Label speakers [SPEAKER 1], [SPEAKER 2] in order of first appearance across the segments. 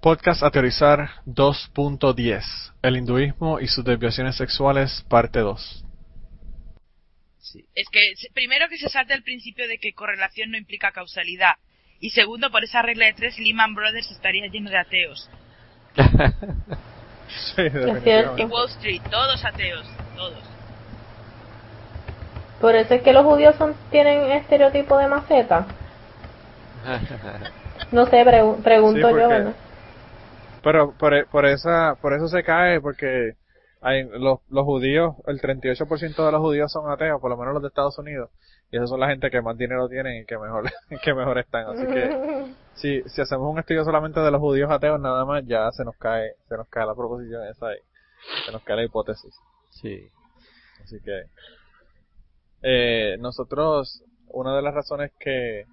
[SPEAKER 1] Podcast a teorizar 2.10 El hinduismo y sus desviaciones sexuales, parte 2.
[SPEAKER 2] Sí. Es que primero que se salte el principio de que correlación no implica causalidad. Y segundo, por esa regla de tres, Lehman Brothers estaría lleno de ateos.
[SPEAKER 1] sí,
[SPEAKER 2] y Wall Street, todos ateos, todos.
[SPEAKER 3] Por eso es que los judíos son, tienen estereotipo de maceta. No sé, pregunto yo, ¿verdad?
[SPEAKER 1] Pero por, por, esa, por eso se cae, porque hay, los, los judíos, el 38% de los judíos son ateos, por lo menos los de Estados Unidos. Y esas son la gente que más dinero tienen y que mejor, que mejor están. Así que, si, si hacemos un estudio solamente de los judíos ateos, nada más, ya se nos cae, se nos cae la proposición esa ahí. Se nos cae la hipótesis.
[SPEAKER 4] Sí.
[SPEAKER 1] Así que, eh, nosotros, una de las razones que,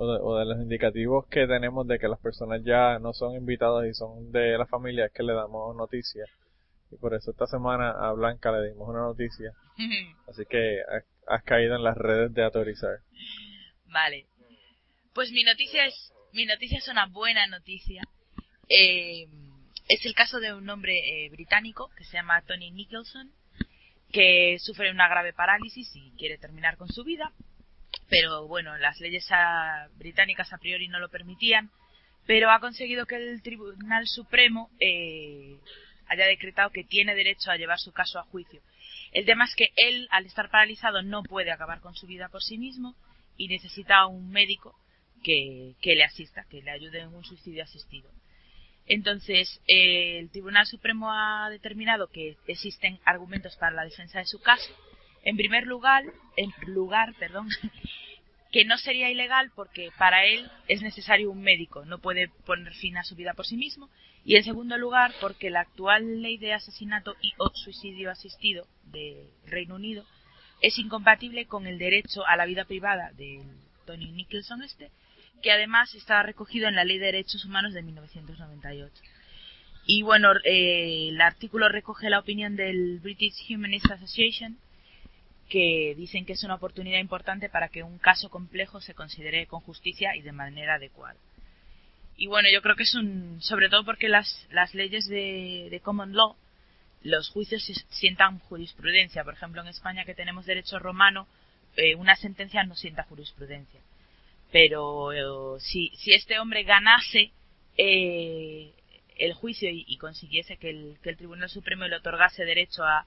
[SPEAKER 1] o de, los indicativos que tenemos de que las personas ya no son invitadas y son de la familia es que le damos noticias. Y por eso esta semana a Blanca le dimos una noticia. Así que has, caído en las redes de autorizar.
[SPEAKER 2] Vale. Pues mi noticia es, mi noticia es una buena noticia. Eh, es el caso de un hombre eh, británico que se llama Tony Nicholson, que sufre una grave parálisis y quiere terminar con su vida pero bueno, las leyes británicas a priori no lo permitían, pero ha conseguido que el Tribunal Supremo eh, haya decretado que tiene derecho a llevar su caso a juicio. El tema es que él, al estar paralizado, no puede acabar con su vida por sí mismo y necesita un médico que, que le asista, que le ayude en un suicidio asistido. Entonces, eh, el Tribunal Supremo ha determinado que existen argumentos para la defensa de su caso en primer lugar, en lugar, perdón, que no sería ilegal porque para él es necesario un médico, no puede poner fin a su vida por sí mismo, y en segundo lugar porque la actual ley de asesinato y o suicidio asistido del Reino Unido es incompatible con el derecho a la vida privada de Tony Nicholson este, que además está recogido en la Ley de Derechos Humanos de 1998. Y bueno, eh, el artículo recoge la opinion del British Humanist Association, que dicen que es una oportunidad importante para que un caso complejo se considere con justicia y de manera adecuada. Y bueno, yo creo que es un, sobre todo porque las, las leyes de, common law, los juicios sientan jurisprudencia. Por ejemplo, en España que tenemos derecho romano, eh, una sentencia no sienta jurisprudencia. Pero eh, si, si este hombre ganase eh, el juicio y, consiguiese que el, que el Tribunal Supremo le otorgase derecho a,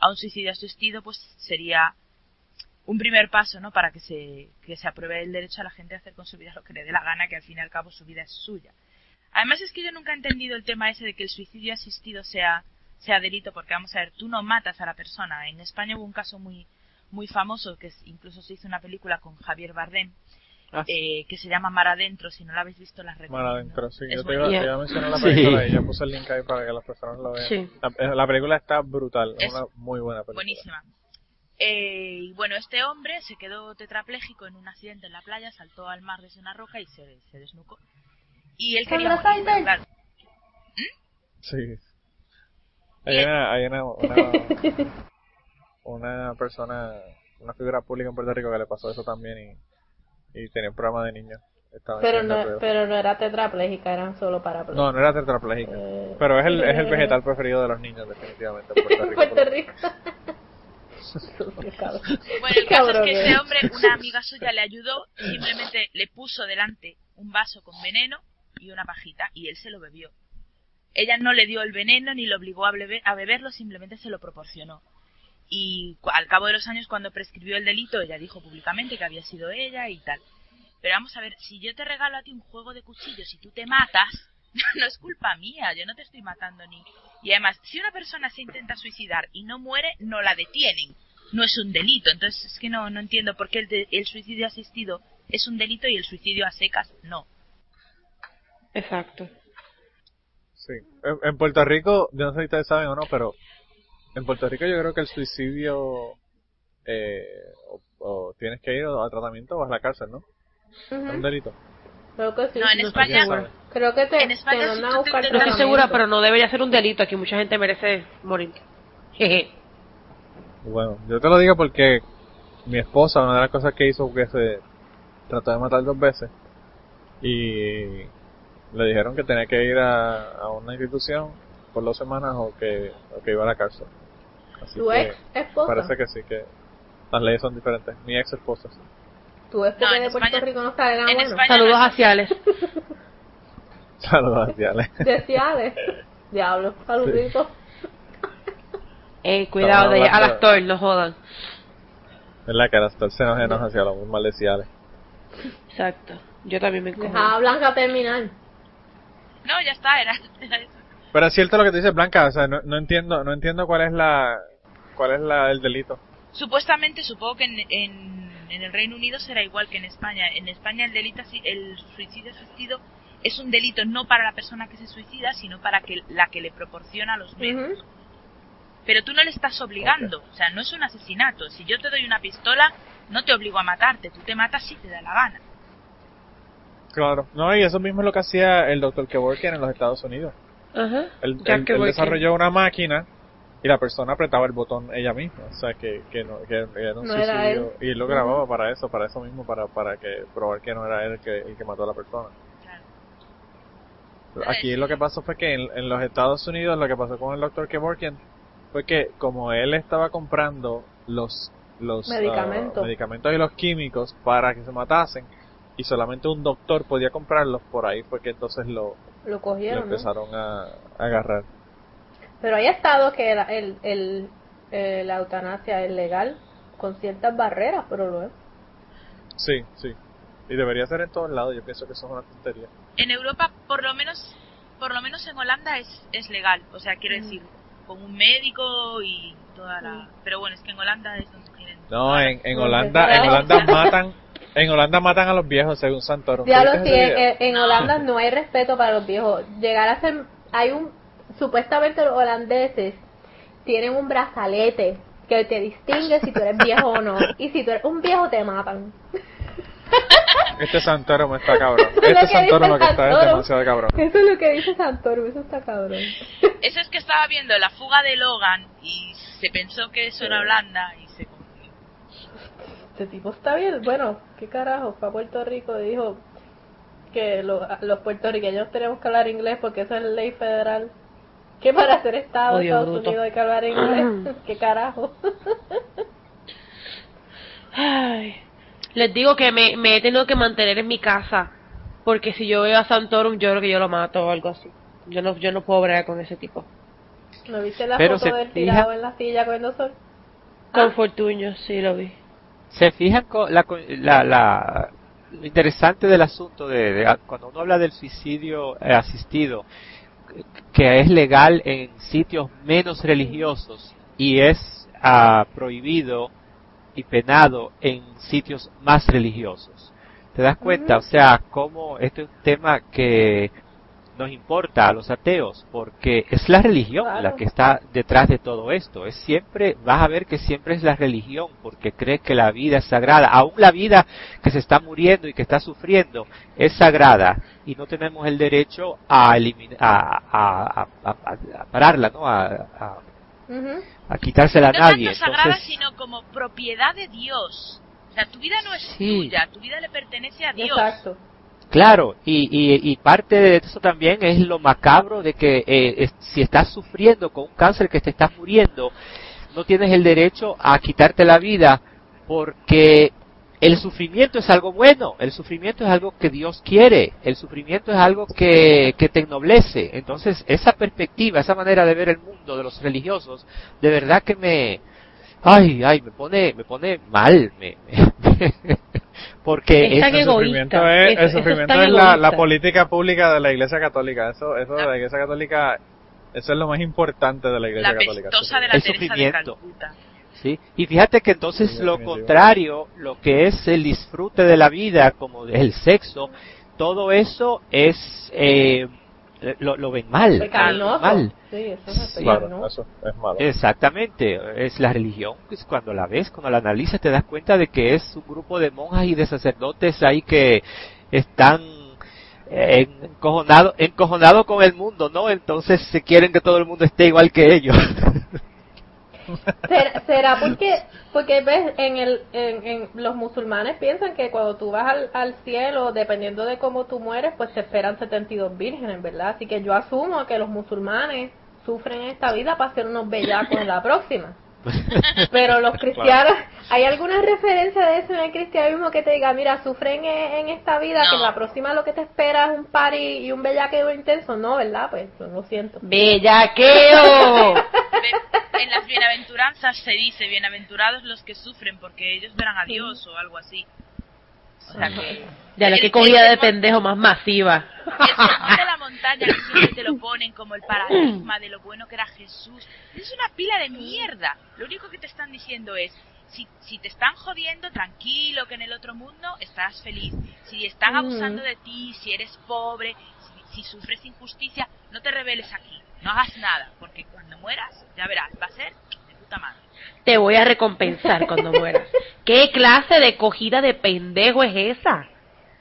[SPEAKER 2] a un suicidio asistido, pues sería un primer paso, ¿no? Para que se, que se apruebe el derecho a la gente a hacer con su vida lo que le dé la gana, que al fin y al cabo su vida es suya. Además es que yo nunca he entendido el tema ese de que el suicidio asistido sea, sea delito, porque vamos a ver, tú no matas a la persona. En España hubo un caso muy, muy famoso, que incluso se hizo una película con Javier Bardem, ah. eh, que se llama Mar Adentro, si no la habéis visto las recomiendo.
[SPEAKER 1] Mar Adentro, sí, yo te, iba, a mencionar la película y ya puse el link ahí para que las personas lo vean. La, la, película está brutal, es una muy buena película.
[SPEAKER 2] Buenísima. Eh, y bueno, este hombre se quedó tetrapléjico en un accidente en la playa, saltó al mar desde una roca y se, se desnucó. Y él quería morir, claro.
[SPEAKER 1] ¿Mm? Sí. Hay, una, hay una, una, persona, una figura pública en Puerto Rico que le pasó eso también y, y tenía un programa de niños.
[SPEAKER 3] pero no, pero no era tetrapléjica, eran solo parapléjicos.
[SPEAKER 1] No, no era tetrapléjica. Eh, pero es el, es el eh, vegetal preferido de los niños, definitivamente, en Puerto Rico.
[SPEAKER 3] Puerto Rico.
[SPEAKER 2] bueno, el caso es que ese hombre, una amiga suya le ayudó, simplemente le puso delante un vaso con veneno y una pajita y él se lo bebió. Ella no le dio el veneno ni lo obligó a, a beberlo, simplemente se lo proporcionó. Y al cabo de los años, cuando prescribió el delito, ella dijo públicamente que había sido ella y tal. Pero vamos a ver, si yo te regalo a ti un juego de cuchillos y tú te matas, no es culpa mía, yo no te estoy matando ni. Y además, si una persona se intenta suicidar y no muere, no la detienen. No es un delito. Entonces es que no, no entiendo por qué el, el suicidio asistido es un delito y el suicidio a secas no.
[SPEAKER 3] Exacto.
[SPEAKER 1] Sí. En, Puerto Rico, yo no sé si ustedes saben o no, pero en Puerto Rico yo creo que el suicidio eh, o, tienes que ir a tratamiento o a la cárcel, ¿no? Es un delito.
[SPEAKER 3] Creo que sí.
[SPEAKER 2] No, en España.
[SPEAKER 3] Creo que te,
[SPEAKER 2] en España
[SPEAKER 3] te no
[SPEAKER 5] estoy segura, pero no debería ser un delito. Aquí mucha gente merece morir.
[SPEAKER 1] bueno, yo te lo digo porque mi esposa, una de las cosas que hizo fue que se trató de matar dos veces. Y le dijeron que tenía que ir a, a una institución por dos semanas o que, o que iba a la cárcel. Así
[SPEAKER 3] ¿Tu
[SPEAKER 1] que
[SPEAKER 3] ex esposa?
[SPEAKER 1] parece que sí, que las leyes son diferentes. Mi ex esposa, sí.
[SPEAKER 3] ¿Tu ex
[SPEAKER 2] No,
[SPEAKER 3] de Puerto
[SPEAKER 2] España-
[SPEAKER 3] Rico no sale nada
[SPEAKER 2] en
[SPEAKER 3] bueno?
[SPEAKER 5] Saludos
[SPEAKER 2] no-
[SPEAKER 5] a Ciales.
[SPEAKER 1] Saludos, Diale.
[SPEAKER 3] Decíales. Diablo, saluditos.
[SPEAKER 5] Eh, cuidado de
[SPEAKER 1] Estamos
[SPEAKER 5] al
[SPEAKER 1] hablando-
[SPEAKER 5] actor, no jodan.
[SPEAKER 1] Es la cara, estar se nos enoja hacia los maldeciales.
[SPEAKER 5] Exacto. Yo también me encojo.
[SPEAKER 3] Deja a Blanca terminar.
[SPEAKER 2] No, ya está, era, era eso.
[SPEAKER 1] Pero es cierto lo que te dice Blanca, o sea, no, no entiendo, no entiendo cuál es la, cuál es la, el delito.
[SPEAKER 2] Supuestamente, supongo que en, en, en el Reino Unido será igual que en España. En España el delito, el suicidio asistido es un delito no para la persona que se suicida, sino para que la que le proporciona los medios. Pero tú no le estás obligando, o sea, no es un asesinato. Si yo te doy una pistola, no te obligo a matarte, tú te matas si te da la gana.
[SPEAKER 1] Claro. No, y eso mismo es lo que hacía el doctor Kevorkian en los Estados Unidos.
[SPEAKER 5] Ajá.
[SPEAKER 1] Él, él- él desarrolló una máquina y la persona apretaba el botón ella misma. O sea, que, que, no, que era un
[SPEAKER 3] No era él.
[SPEAKER 1] Y lo grababa para eso, para eso mismo, para, para que probar que no era él el que, el que mató a la persona.
[SPEAKER 2] Claro.
[SPEAKER 1] Aquí lo que pasó fue que en, en los Estados Unidos lo que pasó con el doctor Kevorkian fue que como él estaba comprando los los ah,
[SPEAKER 3] Medicamentos.
[SPEAKER 1] medicamentos y los químicos para que se matasen y solamente un doctor podía comprarlos por ahí fue que entonces lo,
[SPEAKER 3] Lo
[SPEAKER 1] lo
[SPEAKER 3] cogieron, ¿no?
[SPEAKER 1] empezaron a, a agarrar.
[SPEAKER 3] Pero hay estados que la, el, el, eh, la eutanasia es legal con ciertas barreras, pero lo es.
[SPEAKER 1] Sí, sí. Y debería ser en todos lados. Yo pienso que eso es una tontería.
[SPEAKER 2] En Europa, por lo menos, por lo menos en Holanda es, es legal. O sea, quiero
[SPEAKER 3] Mm.
[SPEAKER 2] decir, con un médico y toda la... Pero bueno, es que en Holanda es donde tienen...
[SPEAKER 1] No, en, Holanda matan, en Holanda matan a los viejos según Santoro.
[SPEAKER 3] Diablo,
[SPEAKER 1] ¿Viste
[SPEAKER 3] sí, en, Holanda no hay respeto para los viejos. Llegar a ser, hay un, supuestamente los holandeses tienen un brazalete que te distingue si tú eres viejo o no. Y si tú eres un viejo te matan.
[SPEAKER 1] Este Santoro me está cabrón.
[SPEAKER 3] Lo
[SPEAKER 1] Este
[SPEAKER 3] que
[SPEAKER 1] Santoro lo que está es demasiado cabrón.
[SPEAKER 3] Eso es lo que dice Santoro, eso está cabrón.
[SPEAKER 2] Eso es que estaba viendo la fuga de Logan y se pensó que eso era Holanda y se.
[SPEAKER 3] Este tipo está bien, bueno, qué carajo, fue a Puerto Rico y dijo que lo- los puertorriqueños tenemos que hablar inglés porque esa es la ley federal. Que para ser Estado de
[SPEAKER 5] Odio
[SPEAKER 3] Estados
[SPEAKER 5] bruto.
[SPEAKER 3] Unidos hay que hablar inglés. ¿Qué carajo?
[SPEAKER 5] Ay. Les digo que me, me he tenido que mantener en mi casa. Porque si yo veo a Santorum, yo creo que yo lo mato o algo así. Yo no, yo no puedo bregar con ese tipo.
[SPEAKER 3] ¿No viste la
[SPEAKER 4] Pero
[SPEAKER 3] foto del
[SPEAKER 4] fija-
[SPEAKER 3] tirado en la silla cogiendo sol?
[SPEAKER 5] Con
[SPEAKER 3] Ah.
[SPEAKER 5] Fortuño, sí lo vi.
[SPEAKER 4] Se fijan con la, la, la- lo interesante del asunto de, de- cuando uno habla del suicidio eh, asistido que es legal en sitios menos religiosos y es ah, prohibido y penado en sitios más religiosos te das cuenta o sea cómo esto es un tema que nos importa a los ateos porque es la religión
[SPEAKER 3] Claro.
[SPEAKER 4] la que está detrás de todo esto es siempre vas a ver que siempre es la religión porque cree que la vida es sagrada aún la vida que se está muriendo y que está sufriendo es sagrada y no tenemos el derecho a eliminar a, a, a- a- a pararla no a, a,
[SPEAKER 3] Ujú.
[SPEAKER 4] a quitársela a
[SPEAKER 2] no
[SPEAKER 4] nadie
[SPEAKER 2] tanto sagrada,
[SPEAKER 4] entonces
[SPEAKER 2] sino como propiedad de Dios. O sea, tu vida no es
[SPEAKER 4] Sí.
[SPEAKER 2] tuya, tu vida le pertenece a Dios.
[SPEAKER 3] Exacto.
[SPEAKER 4] Claro, y, y, y parte de eso también es lo macabro de que eh, si estás sufriendo con un cáncer que te estás muriendo, no tienes el derecho a quitarte la vida porque el sufrimiento es algo bueno, el sufrimiento es algo que Dios quiere, el sufrimiento es algo que, que te ennoblece. Entonces, esa perspectiva, esa manera de ver el mundo de los religiosos, de verdad que me, ay, ay, me pone, me pone mal, me, porque
[SPEAKER 5] Es
[SPEAKER 1] El sufrimiento es,
[SPEAKER 5] Eso-
[SPEAKER 1] el
[SPEAKER 5] es
[SPEAKER 1] sufrimiento es la, política pública de la Iglesia Católica. Eso, eso de la Iglesia Católica, eso es lo más importante de la Iglesia
[SPEAKER 2] La
[SPEAKER 1] Católica.
[SPEAKER 2] de la
[SPEAKER 4] El
[SPEAKER 2] de
[SPEAKER 4] sufrimiento. ¿sí? Y fíjate que entonces
[SPEAKER 1] Sí,
[SPEAKER 4] lo contrario, lo que es el disfrute de la vida, como el sexo, todo eso es, eh, lo, lo ven mal,
[SPEAKER 3] Pecaminoso.
[SPEAKER 4] mal.
[SPEAKER 3] Sí, eso es
[SPEAKER 4] Sí.
[SPEAKER 1] Eso es malo.
[SPEAKER 4] Exactamente, es la religión, pues cuando la ves, cuando la analizas te das cuenta de que es un grupo de monjas y de sacerdotes ahí que están encojonados encojonado con el mundo, ¿no? Entonces se quieren que todo el mundo esté igual que ellos.
[SPEAKER 3] ¿Será, será porque, porque ves, en, el, en, en los musulmanes piensan que cuando tú vas al, al cielo, dependiendo de cómo tú mueres, pues te esperan 72 vírgenes, ¿verdad? Así que yo asumo que los musulmanes sufren esta vida para ser unos bellacos en la próxima. Pero los cristianos, ¿hay alguna referencia de eso en el cristianismo que te diga, mira, sufren en, en esta vida, que en la próxima lo que te espera es un party y un bellaqueo intenso? No, ¿verdad? Pues lo siento.
[SPEAKER 5] ¡Bellaqueo!
[SPEAKER 2] En las bienaventuranzas se dice, bienaventurados los que sufren porque ellos verán a Dios o algo así. O sea que...
[SPEAKER 5] Ya la que cogida
[SPEAKER 2] el
[SPEAKER 5] de pendejo más masiva.
[SPEAKER 2] El sermón de la montaña que siempre te lo ponen como el paradigma de lo bueno que era Jesús. Es una pila de mierda. Lo único que te están diciendo es, si, si te están jodiendo, tranquilo, que en el otro mundo estarás feliz. Si están abusando de ti, si eres pobre, si, sufres injusticia, no te rebeles aquí. No hagas nada, porque cuando mueras, ya verás, va a ser de puta madre.
[SPEAKER 5] Te voy a recompensar cuando mueras. ¿Qué clase de cogida de pendejo es esa?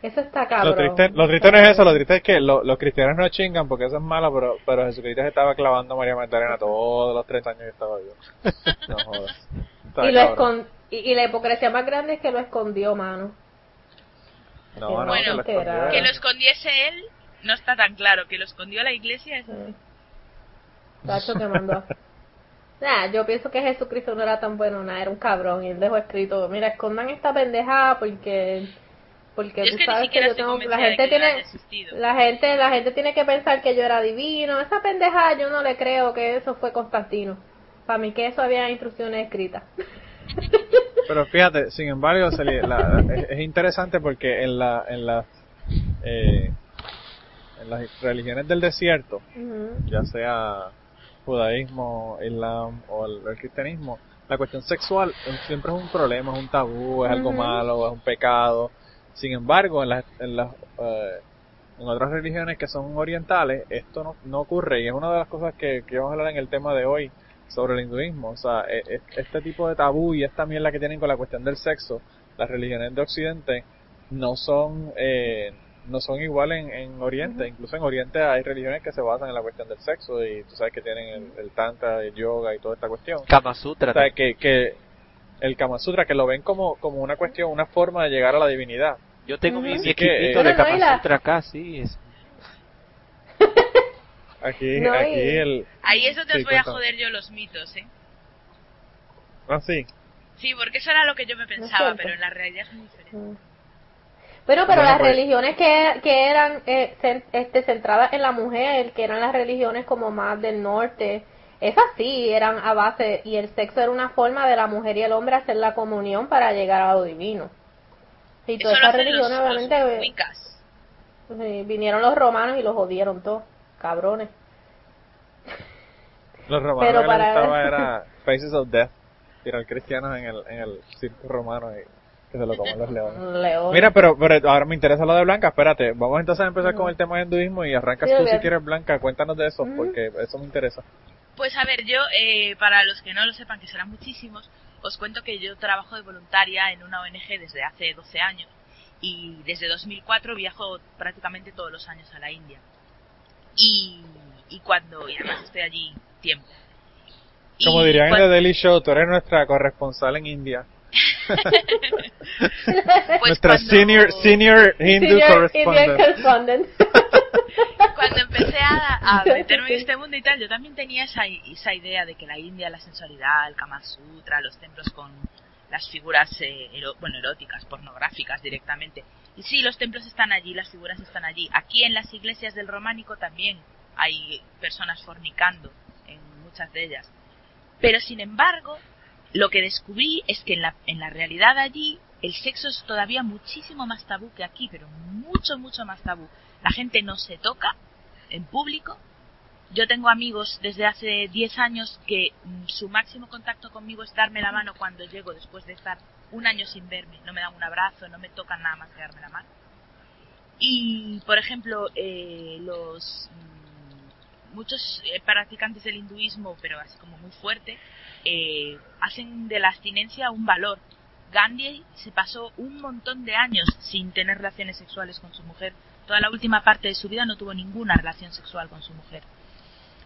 [SPEAKER 3] Eso está
[SPEAKER 1] Lo
[SPEAKER 3] cabrón.
[SPEAKER 1] triste, lo triste no es eso, lo triste es que lo- los cristianos no chingan porque eso es malo, pero, pero Jesucristo se estaba clavando a María Magdalena todos los tres años que estaba vivo. No jodas.
[SPEAKER 3] Y, lo
[SPEAKER 1] cabrón.
[SPEAKER 3] escon- y, y la hipocresía más grande es que lo escondió, mano.
[SPEAKER 1] No, no,
[SPEAKER 2] Bueno,
[SPEAKER 1] lo
[SPEAKER 3] que.
[SPEAKER 2] Que lo escondiese él, no está tan claro. Que lo escondió la iglesia es...
[SPEAKER 3] Sí. Tacho que mandó. Nah, yo pienso que Jesucristo no era tan bueno, nada, era un cabrón. Y él dejó escrito, mira, escondan esta pendejada porque porque
[SPEAKER 2] Yo
[SPEAKER 3] tú sabes que yo tengo la gente tiene la gente la gente tiene que pensar que yo era divino. Esa pendejada yo no le creo que eso fue Constantino. Para mí que eso había instrucciones escritas.
[SPEAKER 1] Pero fíjate, sin embargo, se le- la- es, es interesante porque en la en las eh, las religiones del desierto, ya sea judaísmo, islam o el, el cristianismo, la cuestión sexual siempre es un problema, es un tabú, es algo malo, es un pecado. Sin embargo, en las, en las eh, en otras religiones que son orientales, esto no, no ocurre y es una de las cosas que, que vamos a hablar en el tema de hoy sobre el hinduismo. O sea, e- e- este tipo de tabú y esta mierda que tienen con la cuestión del sexo, las religiones de Occidente no son eh, no son iguales en, en Oriente. Incluso en Oriente hay religiones que se basan en la cuestión del sexo y tú sabes que tienen el, el tantra, el yoga y toda esta cuestión.
[SPEAKER 4] Kama Sutra.
[SPEAKER 1] O sea, que, que el Kama Sutra, que lo ven como, como una cuestión, una forma de llegar a la divinidad.
[SPEAKER 4] Yo tengo mi,
[SPEAKER 3] Ujú.
[SPEAKER 4] mi
[SPEAKER 1] Así que,
[SPEAKER 4] equipito
[SPEAKER 1] eh,
[SPEAKER 4] de
[SPEAKER 3] No, no,
[SPEAKER 4] Kama
[SPEAKER 3] la-
[SPEAKER 4] Sutra acá, sí. Es,
[SPEAKER 1] Aquí,
[SPEAKER 3] No,
[SPEAKER 1] aquí el...
[SPEAKER 2] Ahí es donde
[SPEAKER 1] Sí,
[SPEAKER 2] os voy a joder yo los mitos, ¿eh?
[SPEAKER 1] Ah, sí.
[SPEAKER 2] Sí, porque eso era lo que yo me pensaba, pero en la realidad es muy diferente.
[SPEAKER 3] Bueno, pero
[SPEAKER 1] Bueno,
[SPEAKER 3] las
[SPEAKER 1] pues-
[SPEAKER 3] religiones que, que eran eh, cen- este, centradas en la mujer, que eran las religiones como más del norte, esas sí eran a base, y el sexo era una forma de la mujer y el hombre hacer la comunión para llegar a lo divino. Y todas esas
[SPEAKER 2] los,
[SPEAKER 3] religiones,
[SPEAKER 2] los
[SPEAKER 3] obviamente, eh, vinieron los romanos y los jodieron todos, cabrones.
[SPEAKER 1] Los romanos
[SPEAKER 3] Pero
[SPEAKER 1] que
[SPEAKER 3] para-
[SPEAKER 1] les gustaba era Faces of Death, tirar cristianos en el, en el circo romano y que se lo coman los leones. Mira, pero, pero ahora me interesa lo de Blanca, espérate, vamos entonces a empezar con el tema del hinduismo y arrancas
[SPEAKER 3] Sí,
[SPEAKER 1] tú si quieres Blanca, cuéntanos de eso,
[SPEAKER 3] Ujú.
[SPEAKER 1] porque eso me interesa.
[SPEAKER 2] Pues a ver, yo, eh, para los que no lo sepan, que serán muchísimos, os cuento que yo trabajo de voluntaria en una ONG desde hace 12 años y desde 2004 viajo prácticamente todos los años a la India. Y, y cuando, y además estoy allí tiempo. Y
[SPEAKER 1] Como dirían en The Daily Show, tú eres nuestra corresponsal en India.
[SPEAKER 2] Pues
[SPEAKER 1] nuestra
[SPEAKER 2] cuando-
[SPEAKER 1] senior, senior Hindu
[SPEAKER 3] Senior Indian
[SPEAKER 1] correspondent.
[SPEAKER 3] correspondent.
[SPEAKER 2] cuando empecé a, a meterme en este mundo y tal, yo también tenía esa, esa idea de que la India, la sensualidad, el Kama Sutra, los templos con las figuras, eh, ero- bueno, eróticas, pornográficas directamente. Y sí, los templos están allí, las figuras están allí. Aquí en las iglesias del románico también hay personas fornicando, en muchas de ellas. Pero sin embargo, lo que descubrí es que en la, en la realidad allí el sexo es todavía muchísimo más tabú que aquí, pero mucho, mucho más tabú. La gente no se toca en público. Yo tengo amigos desde hace 10 años que mm, su máximo contacto conmigo es darme la mano cuando llego después de estar un año sin verme. No me dan un abrazo, no me tocan nada más que darme la mano. Y, por ejemplo, eh, los muchos eh, practicantes del hinduismo, pero así como muy fuerte, eh, hacen de la abstinencia un valor. Gandhi se pasó un montón de años sin tener relaciones sexuales con su mujer. Toda la última parte de su vida no tuvo ninguna relación sexual con su mujer.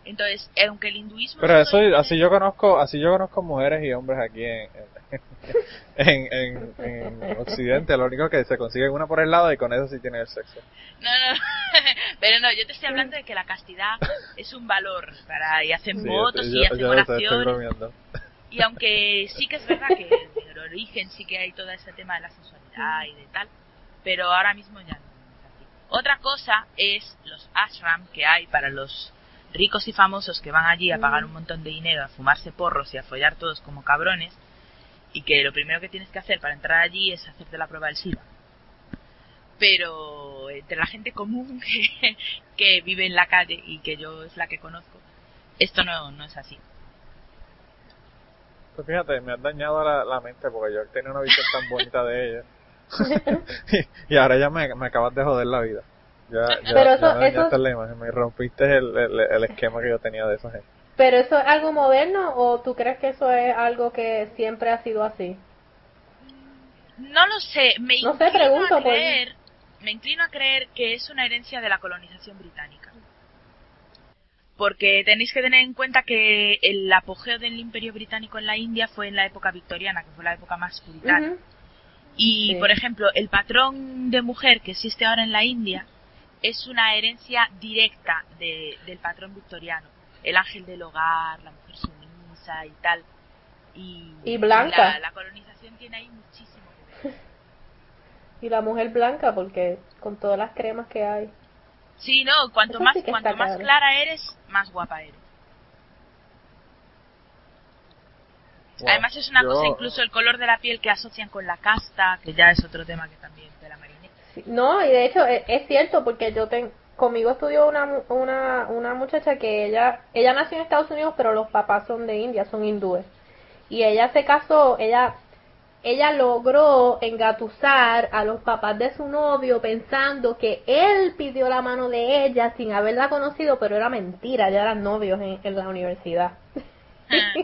[SPEAKER 2] Entonces, aunque el hinduismo...
[SPEAKER 1] Pero eso, así yo conozco, así yo conozco mujeres y hombres aquí en, en, en, en, en Occidente. Lo único que se consigue una por el lado y con eso sí tienen el sexo.
[SPEAKER 2] No, no, pero no, yo te estoy hablando de que la castidad es un valor para y hacen
[SPEAKER 1] Sí,
[SPEAKER 2] votos
[SPEAKER 1] yo-
[SPEAKER 2] y hacen oraciones. Y aunque sí que es verdad que en el origen sí que hay todo ese tema de la sensualidad y de tal, pero ahora mismo ya no. Otra cosa es los ashram que hay para los ricos y famosos que van allí a pagar un montón de dinero, a fumarse porros y a follar todos como cabrones, y que lo primero que tienes que hacer para entrar allí es hacerte la prueba del SIDA. Pero entre la gente común que, que vive en la calle y que yo es la que conozco, esto no, no es así.
[SPEAKER 1] Pues fíjate, me has dañado la, la mente porque yo tenía una visión tan bonita de ella. y, y ahora ya me, me acabas de joder la vida. Ya, ya,
[SPEAKER 3] Pero
[SPEAKER 1] ya
[SPEAKER 3] eso-
[SPEAKER 1] me
[SPEAKER 3] eso-
[SPEAKER 1] la imagen, me rompiste el, el, el esquema que yo tenía de esa gente.
[SPEAKER 3] ¿Pero eso es algo moderno o tú crees que eso es algo que siempre ha sido así?
[SPEAKER 2] No lo sé, me
[SPEAKER 3] No sé,
[SPEAKER 2] inclino
[SPEAKER 3] pregunto,
[SPEAKER 2] a
[SPEAKER 3] pues.
[SPEAKER 2] creer, me inclino a creer que es una herencia de la colonización británica. Porque tenéis que tener en cuenta que el apogeo del imperio británico en la India fue en la época victoriana, que fue la época más puritana. Y,
[SPEAKER 3] Sí.
[SPEAKER 2] por ejemplo, el patrón de mujer que existe ahora en la India es una herencia directa de- del patrón victoriano. El ángel del hogar, la mujer sumisa y tal. Y,
[SPEAKER 3] Y blanca.
[SPEAKER 2] La, la colonización tiene ahí muchísimo que ver.
[SPEAKER 3] Y la mujer blanca, porque con todas las cremas que hay.
[SPEAKER 2] Sí, no, cuanto
[SPEAKER 3] Eso
[SPEAKER 2] más,
[SPEAKER 3] sí
[SPEAKER 2] cuanto más
[SPEAKER 3] claro.
[SPEAKER 2] clara eres, más guapa eres.
[SPEAKER 1] Wow.
[SPEAKER 2] Además es una
[SPEAKER 1] Yo-
[SPEAKER 2] cosa, incluso el color de la piel que asocian con la casta, que ya es otro tema que también te la mariné.
[SPEAKER 3] Sí, No, y de hecho es, es cierto porque yo ten, conmigo estudió una, una, una muchacha que ella, ella nació en Estados Unidos pero los papás son de India, son hindúes. Y ella se casó, ella, ella logró engatusar a los papás de su novio pensando que él pidió la mano de ella sin haberla conocido, pero era mentira, ya eran novios en, en la universidad.
[SPEAKER 2] Ah.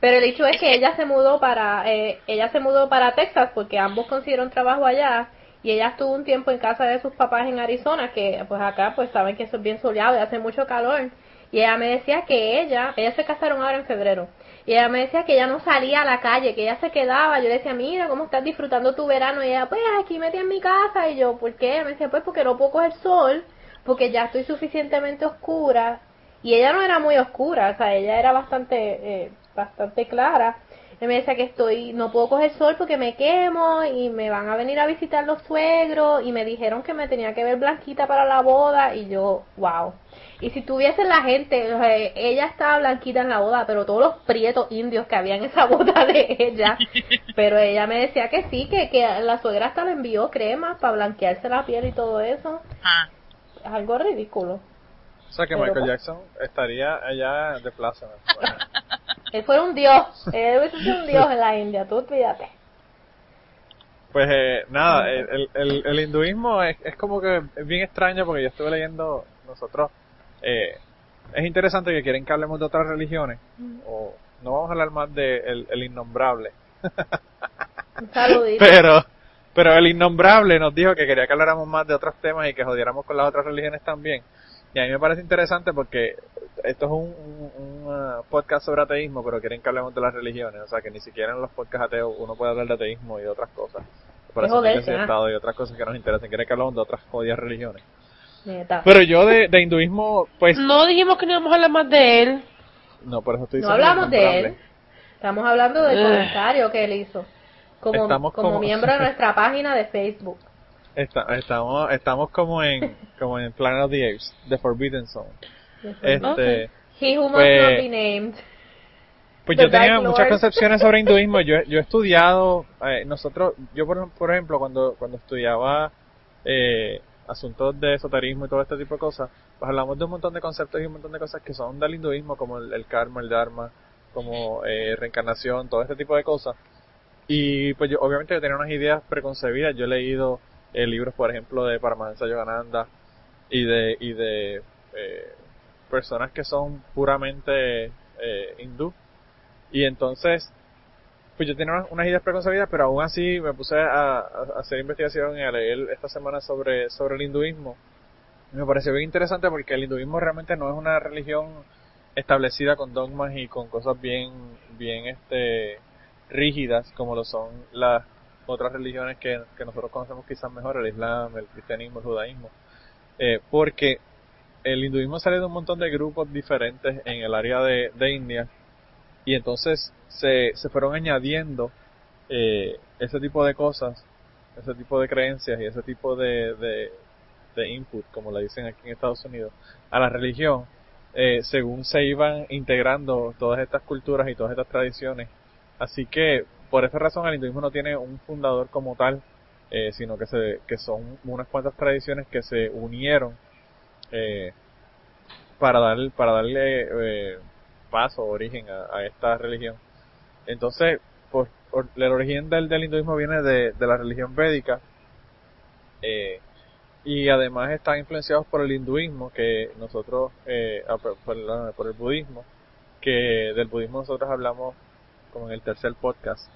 [SPEAKER 3] Pero el hecho es que ella se mudó para eh, ella se mudó para Texas porque ambos consiguieron trabajo allá y ella estuvo un tiempo en casa de sus papás en Arizona que pues acá pues saben que eso es bien soleado y hace mucho calor. Y ella me decía que ella ellas se casaron ahora en febrero. Y ella me decía que ella no salía a la calle que ella se quedaba. Yo le decía mira cómo estás disfrutando tu verano y ella pues aquí metí en mi casa y yo ¿por qué? Ella me decía pues porque no puedo coger sol porque ya estoy suficientemente oscura y ella no era muy oscura, o sea, ella era bastante, eh, bastante clara. Y me decía que estoy, no puedo coger sol porque me quemo y me van a venir a visitar los suegros y me dijeron que me tenía que ver blanquita para la boda y yo, wow. Y si tuviese la gente, o sea, ella estaba blanquita en la boda, pero todos los prietos indios que había en esa boda de ella, pero ella me decía que sí, que, que la suegra hasta le envió cremas para blanquearse la piel y todo eso.
[SPEAKER 2] Ah,
[SPEAKER 3] Es algo ridículo.
[SPEAKER 1] O sea que
[SPEAKER 3] Pero
[SPEAKER 1] Michael
[SPEAKER 3] pues-
[SPEAKER 1] Jackson estaría allá de plaza.
[SPEAKER 3] Él fuera un dios, él hubiese sido un dios en la India, tú olvídate.
[SPEAKER 1] Pues eh, nada, el, el, el, el hinduismo es, es como que es bien extraño porque yo estuve leyendo, nosotros, eh, es interesante que quieren que hablemos de otras religiones, o no vamos a hablar más de el, el innombrable, pero pero el innombrable nos dijo que quería que habláramos más de otros temas y que jodiéramos con las otras religiones también. Y a mí me parece interesante porque esto es un, un- un, uh, podcast sobre ateísmo, pero quieren que hablemos de las religiones. O sea, que ni siquiera en los podcasts ateos uno puede hablar de ateísmo y de otras cosas. Por
[SPEAKER 3] Es
[SPEAKER 1] eso y
[SPEAKER 3] ¿eh?
[SPEAKER 1] Estado y otras cosas que nos interesan. Quieren que hablemos de otras jodidas religiones.
[SPEAKER 3] Neta.
[SPEAKER 1] Pero yo de, de hinduismo, pues,
[SPEAKER 5] No dijimos que no íbamos a hablar más de él.
[SPEAKER 1] no, por eso estoy
[SPEAKER 3] No
[SPEAKER 1] diciendo
[SPEAKER 3] hablamos de él. Estamos hablando del comentario que él hizo. Como, como- miembro de nuestra página de Facebook.
[SPEAKER 1] Está- estamos, estamos como en, como en Planet of the Apes, The Forbidden Zone. Este,
[SPEAKER 3] He who must
[SPEAKER 1] pues-
[SPEAKER 3] not be named.
[SPEAKER 1] Pues
[SPEAKER 3] The
[SPEAKER 1] yo tenía muchas concepciones sobre hinduismo. Yo, yo he estudiado, eh, nosotros, yo por, por ejemplo, cuando, cuando estudiaba eh, asuntos de esoterismo y todo este tipo de cosas, pues hablamos de un montón de conceptos y un montón de cosas que son del hinduismo, como el, el karma, el dharma, como eh, reencarnación, todo este tipo de cosas. Y pues yo, obviamente yo tenía unas ideas preconcebidas. Yo he leído eh, libros, por ejemplo, de Paramahansa Yogananda y de, y de eh, personas que son puramente eh, hindú. Y entonces, pues yo tenía unas, ideas preconcebidas, pero aún así me puse a, a hacer investigación y a leer esta semana sobre, sobre el hinduismo. Me pareció bien interesante porque el hinduismo realmente no es una religión establecida con dogmas y con cosas bien, bien este, rígidas como lo son las otras religiones que, que nosotros conocemos quizás mejor, el Islam, el cristianismo, el judaísmo. Eh, porque el hinduismo sale de un montón de grupos diferentes en el área de, de India y entonces se, se fueron añadiendo eh, ese tipo de cosas, ese tipo de creencias y ese tipo de, de, de input, como le dicen aquí en Estados Unidos, a la religión, eh, según se iban integrando todas estas culturas y todas estas tradiciones. Así que, por esa razón, el hinduismo no tiene un fundador como tal, eh, sino que, se, que son unas cuantas tradiciones que se unieron eh, para, dar, para darle eh, paso, origen a, esta religión. Entonces, por, el origen del, del hinduismo viene de, de la religión védica, eh, y además están influenciados por el hinduismo que nosotros eh, ah, por, por, el budismo que del budismo nosotros hablamos como en el tercer podcast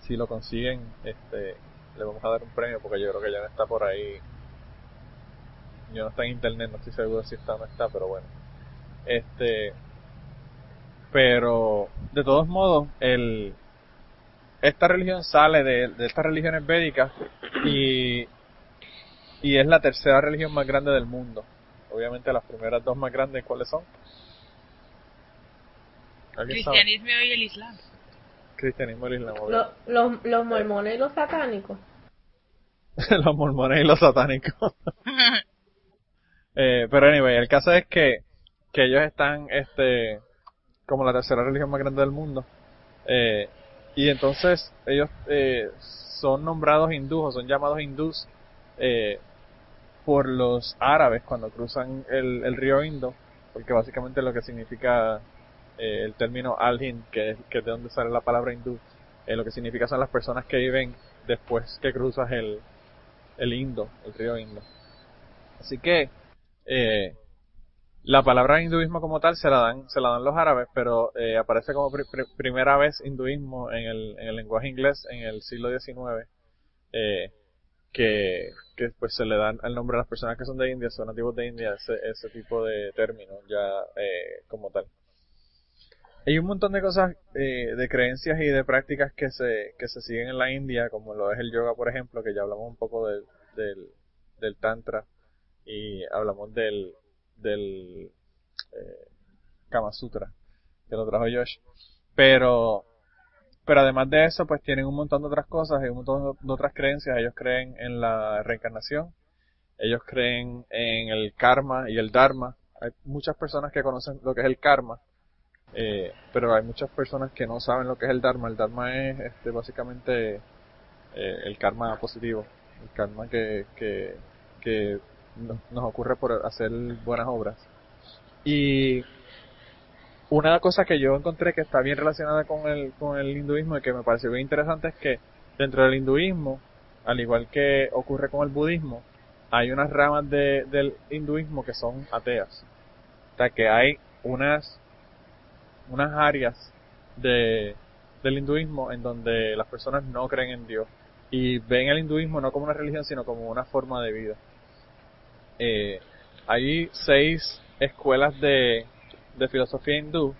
[SPEAKER 1] si lo consiguen este le vamos a dar un premio porque yo creo que ya no está por ahí yo no está en internet no estoy seguro si está o no está pero bueno este pero de todos modos el esta religión sale de, estas religiones védicas y y es la tercera religión más grande del mundo. Obviamente las primeras dos más grandes, ¿cuáles son?
[SPEAKER 2] Cristianismo sabe? y el Islam.
[SPEAKER 1] Cristianismo y el Islam.
[SPEAKER 3] Lo, los, los mormones y los satánicos.
[SPEAKER 1] los mormones y los satánicos. eh, pero anyway, el caso es que, que ellos están, este, como la tercera religión más grande del mundo. Eh, y entonces ellos eh, son nombrados hindús o son llamados hindús eh, por los árabes cuando cruzan el, el río Indo, porque básicamente lo que significa eh, el término al-Hind, que, que es de donde sale la palabra hindú, eh, lo que significa son las personas que viven después que cruzas el, el Indo, el río Indo. Así que eh, la palabra hinduismo como tal se la dan se la dan los árabes, pero eh, aparece como pr pr primera vez hinduismo en el, en el lenguaje inglés en el siglo XIX. Eh, que, que pues se le dan el nombre a las personas que son de India, son nativos de India, ese, ese tipo de término ya como tal. Hay un montón de cosas, eh, de creencias y de prácticas que se, que se siguen en la India, como lo es el yoga, por ejemplo, que ya hablamos un poco del, del, del tantra y hablamos del, del eh, Kama Sutra, que lo trajo Josh. Pero pero además de eso, pues tienen un montón de otras cosas y un montón de otras creencias. Ellos creen en la reencarnación, ellos creen en el karma y el dharma. Hay muchas personas que conocen lo que es el karma, eh, pero hay muchas personas que no saben lo que es el dharma. El dharma es este, básicamente eh, el karma positivo, el karma que, que, que nos, ocurre por hacer buenas obras. Y una cosa que yo encontré que está bien relacionada con el, con el hinduismo y que me pareció bien interesante es que dentro del hinduismo, al igual que ocurre con el budismo, hay unas ramas de, del hinduismo que son ateas. O sea que hay unas, unas áreas de, del hinduismo en donde las personas no creen en Dios y ven el hinduismo no como una religión sino como una forma de vida. Eh, hay seis escuelas de, de filosofía hindú,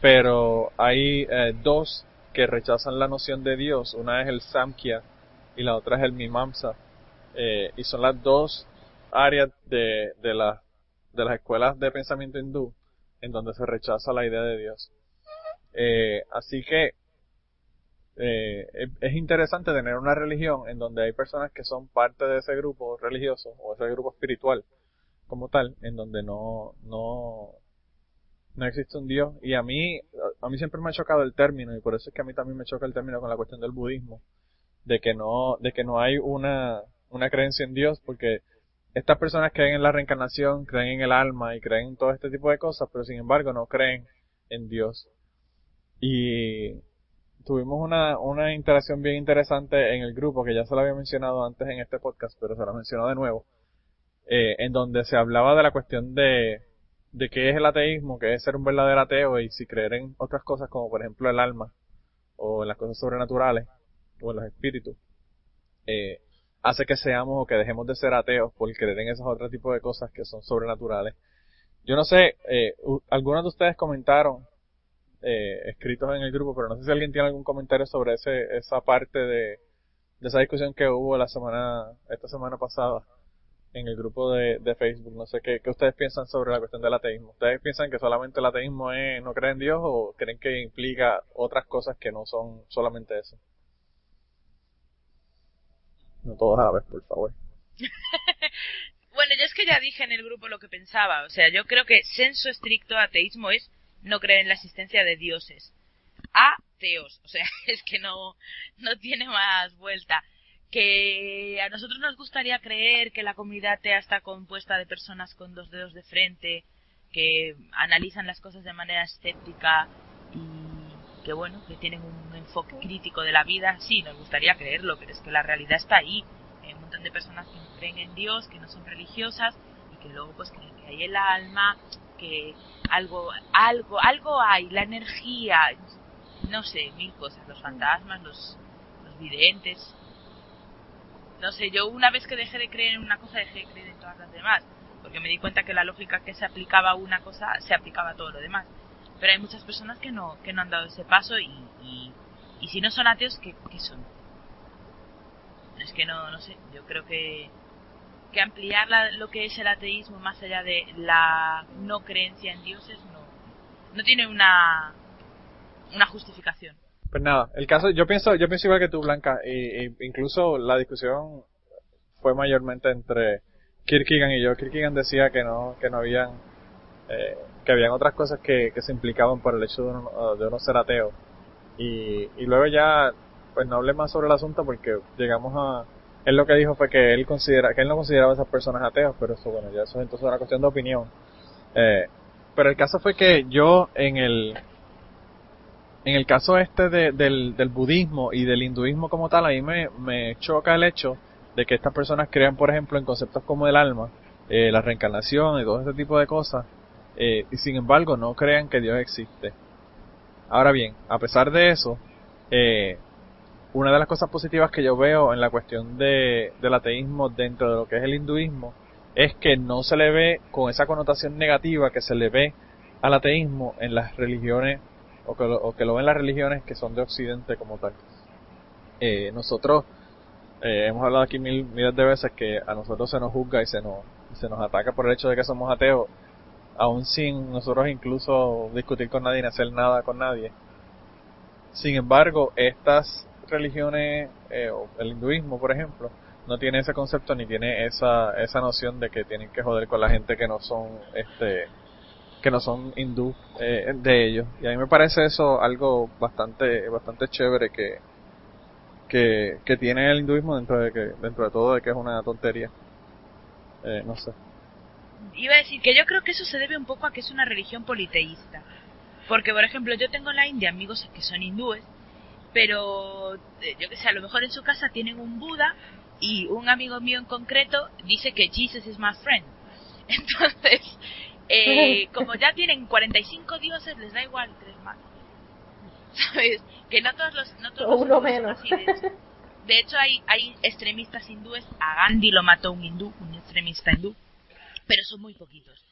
[SPEAKER 1] pero hay eh, dos que rechazan la noción de Dios. Una es el Samkhya y la otra es el Mimamsa. Eh, y son las dos áreas de, de, la, de las escuelas de pensamiento hindú en donde se rechaza la idea de Dios. Eh, así que eh, es interesante tener una religión en donde hay personas que son parte de ese grupo religioso o ese grupo espiritual como tal, en donde no, no, no existe un Dios. Y a mí, a mí siempre me ha chocado el término, y por eso es que a mí también me choca el término con la cuestión del budismo, de que no, de que no hay una, una creencia en Dios, porque estas personas creen en la reencarnación, creen en el alma y creen en todo este tipo de cosas, pero sin embargo no creen en Dios. Y tuvimos una, una interacción bien interesante en el grupo, que ya se lo había mencionado antes en este podcast, pero se lo mencionó de nuevo, eh, en donde se hablaba de la cuestión de, de qué es el ateísmo, qué es ser un verdadero ateo y si creer en otras cosas como por ejemplo el alma o en las cosas sobrenaturales o en los espíritus. Eh, hace que seamos o que dejemos de ser ateos por creer en esos otros tipos de cosas que son sobrenaturales. Yo no sé, eh, algunos de ustedes comentaron eh, escritos en el grupo, pero no sé si alguien tiene algún comentario sobre ese, esa parte de, de esa discusión que hubo la semana, esta semana pasada en el grupo de, de Facebook. No sé ¿qué, qué ustedes piensan sobre la cuestión del ateísmo. ¿Ustedes piensan que solamente el ateísmo es no creer en Dios o creen que implica otras cosas que no son solamente eso? No todos a la vez, por favor.
[SPEAKER 2] bueno, yo es que ya dije en el grupo lo que pensaba. O sea, yo creo que senso estricto ateísmo es no creer en la existencia de dioses. Ateos. O sea, es que no, no tiene más vuelta. Que a nosotros nos gustaría creer que la comunidad atea está compuesta de personas con dos dedos de frente, que analizan las cosas de manera escéptica que bueno, que tienen un enfoque crítico de la vida, sí, nos gustaría creerlo, pero es que la realidad está ahí. Hay un montón de personas que no creen en Dios, que no son religiosas y que luego pues creen que hay el alma, que algo, algo, algo hay, la energía, no sé, mil cosas, los fantasmas, los, los videntes. No sé, yo una vez que dejé de creer en una cosa, dejé de creer en todas las demás, porque me di cuenta que la lógica que se aplicaba a una cosa se aplicaba a todo lo demás. Pero hay muchas personas que no, que no han dado ese paso y, y, y si no son ateos, ¿qué, ¿qué son? Es que no, no sé, yo creo que que ampliar lo que es el ateísmo más allá de la no creencia en dioses no, no tiene una, una justificación.
[SPEAKER 1] Pues nada, el caso, yo pienso, yo pienso igual que tú, Blanca, y, incluso la discusión fue mayormente entre Kierkegaard y yo. Kierkegaard decía que no, que no habían, eh, que habían otras cosas que, que se implicaban por el hecho de uno, de uno ser ateo. Y, y luego ya, pues no hablé más sobre el asunto porque llegamos a, él lo que dijo fue que él considera que él no consideraba a esas personas ateos, pero eso bueno, ya eso es entonces una cuestión de opinión. Eh, pero el caso fue que yo en el en el caso este de, del, del budismo y del hinduismo como tal, a mí me, me choca el hecho de que estas personas crean, por ejemplo, en conceptos como el alma, eh, la reencarnación y todo ese tipo de cosas, eh, y sin embargo no crean que Dios existe. Ahora bien, a pesar de eso, eh, una de las cosas positivas que yo veo en la cuestión de, del ateísmo dentro de lo que es el hinduismo es que no se le ve con esa connotación negativa que se le ve al ateísmo en las religiones o que lo, o que lo ven las religiones que son de occidente como tal. Eh, nosotros eh, hemos hablado aquí mil, miles de veces que a nosotros se nos juzga y se nos, se nos ataca por el hecho de que somos ateos, aún sin nosotros incluso discutir con nadie ni hacer nada con nadie. Sin embargo, estas religiones, eh, el hinduismo, por ejemplo, no tiene ese concepto ni tiene esa, esa noción de que tienen que joder con la gente que no son, este, que no son hindú eh, de ellos. Y a mí me parece eso algo bastante, bastante chévere que, que, que tiene el hinduismo dentro de que, dentro de todo de que es una tontería. Eh, no sé.
[SPEAKER 2] Iba a decir que yo creo que eso se debe un poco a que es una religión politeísta. Porque, por ejemplo, yo tengo en la India amigos que son hindúes pero eh, yo que sé, a lo mejor en su casa tienen un Buda y un amigo mío en concreto dice que Jesus is my friend. Entonces, eh, como ya tienen 45 dioses, les da igual tres más. ¿Sabes? Que no todos los... No todos
[SPEAKER 3] Uno menos.
[SPEAKER 2] de, hecho, hay, hay extremistas hindúes. A Gandhi lo mató un hindú, un extremista hindú. Pero son muy poquitos.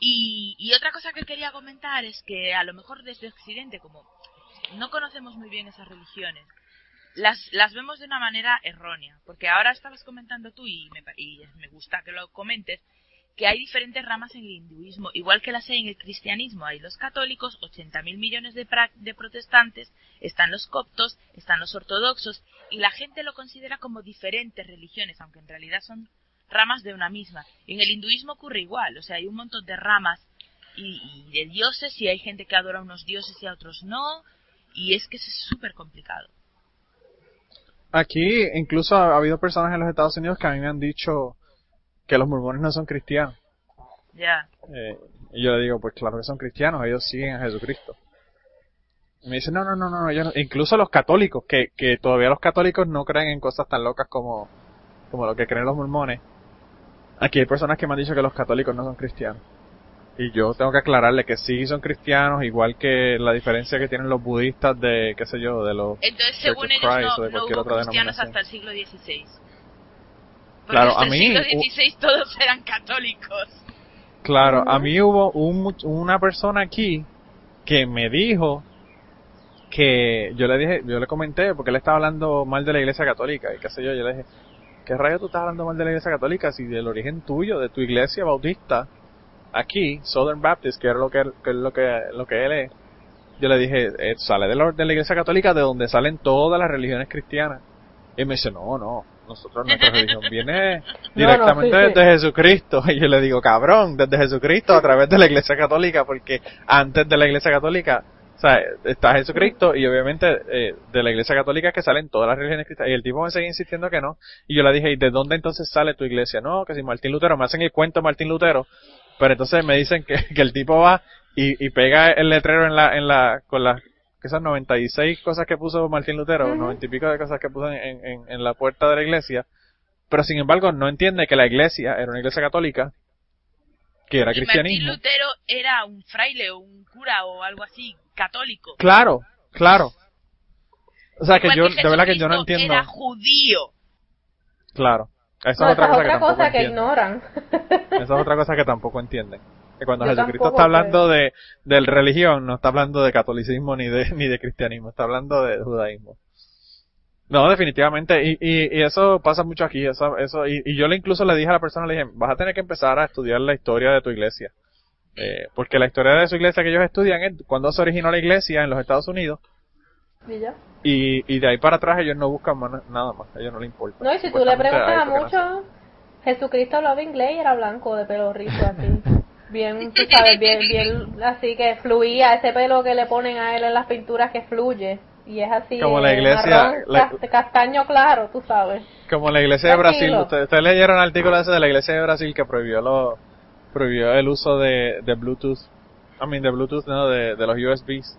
[SPEAKER 2] Y, y otra cosa que quería comentar es que a lo mejor desde Occidente, como no conocemos muy bien esas religiones. Las, las vemos de una manera errónea, porque ahora estabas comentando tú y me, y me gusta que lo comentes, que hay diferentes ramas en el hinduismo, igual que las hay en el cristianismo. Hay los católicos, 80 mil millones de, de, protestantes, están los coptos, están los ortodoxos, y la gente lo considera como diferentes religiones, aunque en realidad son ramas de una misma. En el hinduismo ocurre igual, o sea, hay un montón de ramas y, y de dioses, y hay gente que adora a unos dioses y a otros no, y es que es súper complicado.
[SPEAKER 1] Aquí incluso ha habido personas en los Estados Unidos que a mí me han dicho que los mormones no son cristianos.
[SPEAKER 2] Ya.
[SPEAKER 1] Eh, y yo le digo, pues claro que son cristianos, ellos siguen a Jesucristo. Y me dicen, no, no, no, no, no. incluso los católicos, que, que todavía los católicos no creen en cosas tan locas como, como lo que creen los mormones. Aquí hay personas que me han dicho que los católicos no son cristianos. Y yo tengo que aclararle que sí son cristianos, igual que la diferencia que tienen los budistas de, qué sé yo, de los...
[SPEAKER 2] Entonces, según ellos, no, no hubo cristianos hasta el siglo XVI. Porque
[SPEAKER 1] Claro,
[SPEAKER 2] hasta
[SPEAKER 1] a mí-
[SPEAKER 2] el siglo XVI todos eran católicos.
[SPEAKER 1] Claro, a mí hubo un, una persona aquí que me dijo que yo le dije, yo le comenté, porque él estaba hablando mal de la iglesia católica y qué sé yo, yo le dije, ¿qué rayo tú estás hablando mal de la iglesia católica si del origen tuyo, de tu iglesia bautista, aquí, Southern Baptist, que era lo que, él- que es lo que, lo que él es, yo le dije, eh, sale de la, de la iglesia católica de donde salen todas las religiones cristianas. Y me dice, no, no, nosotros nuestra religión viene directamente
[SPEAKER 3] sí.
[SPEAKER 1] desde Jesucristo. Y yo le digo, cabrón, desde Jesucristo a través de la iglesia católica, porque antes de la iglesia católica, o sea, está Jesucristo y obviamente eh, de la iglesia católica es que salen todas las religiones cristianas. Y el tipo me seguía insistiendo que no. Y yo le dije, ¿y de dónde entonces sale tu iglesia? No, que si Martín Lutero, me hacen el cuento de Martín Lutero, pero entonces me dicen que, que el tipo va y, y pega el letrero en la, en la, con las, que esas 96 cosas que puso Martín Lutero,
[SPEAKER 3] Ujú.
[SPEAKER 1] 90 y pico de cosas que puso en, en, en la puerta de la iglesia, pero sin embargo no entiende que la iglesia era una iglesia católica, que era
[SPEAKER 2] y Martín
[SPEAKER 1] cristianismo.
[SPEAKER 2] Lutero era un fraile o un cura o algo así, católico.
[SPEAKER 1] Claro, claro. O sea que
[SPEAKER 2] Igual
[SPEAKER 1] yo, de verdad que yo no entiendo.
[SPEAKER 2] Era judío.
[SPEAKER 1] Claro. Esa
[SPEAKER 3] No,
[SPEAKER 1] es otra
[SPEAKER 3] esa
[SPEAKER 1] cosa
[SPEAKER 3] es
[SPEAKER 1] que
[SPEAKER 3] otra
[SPEAKER 1] tampoco
[SPEAKER 3] cosa que ignoran.
[SPEAKER 1] Esa es otra cosa que tampoco entienden. Que cuando
[SPEAKER 3] Yo
[SPEAKER 1] Jesucristo está hablando de, de religión, no está hablando de catolicismo ni de, ni de cristianismo, está hablando de judaísmo. No, definitivamente, y, y, y eso pasa mucho aquí, eso, eso, y, y yo le incluso le dije a la persona, le dije, vas a tener que empezar a estudiar la historia de tu iglesia. Eh, porque la historia de su iglesia que ellos estudian es cuando se originó la iglesia en los Estados Unidos,
[SPEAKER 3] Y ya.
[SPEAKER 1] y, de ahí para atrás ellos no buscan más- nada más, a ellos no les importa.
[SPEAKER 3] No, y si tú le preguntas a muchos, Jesucristo hablaba inglés y era blanco, de pelo rizo, así. Bien, tú sabes, bien, bien, así que fluía, ese pelo que le ponen a él en las pinturas que fluye. Y es así,
[SPEAKER 1] Como la iglesia-
[SPEAKER 3] marrón,
[SPEAKER 1] la-
[SPEAKER 3] castaño claro, tú sabes.
[SPEAKER 1] Como la iglesia de Brasil, ustedes, ustedes leyeron el artículo ese de la iglesia de Brasil que prohibió lo, prohibió el uso de, de Bluetooth, I mean de Bluetooth no, de, de los USBs.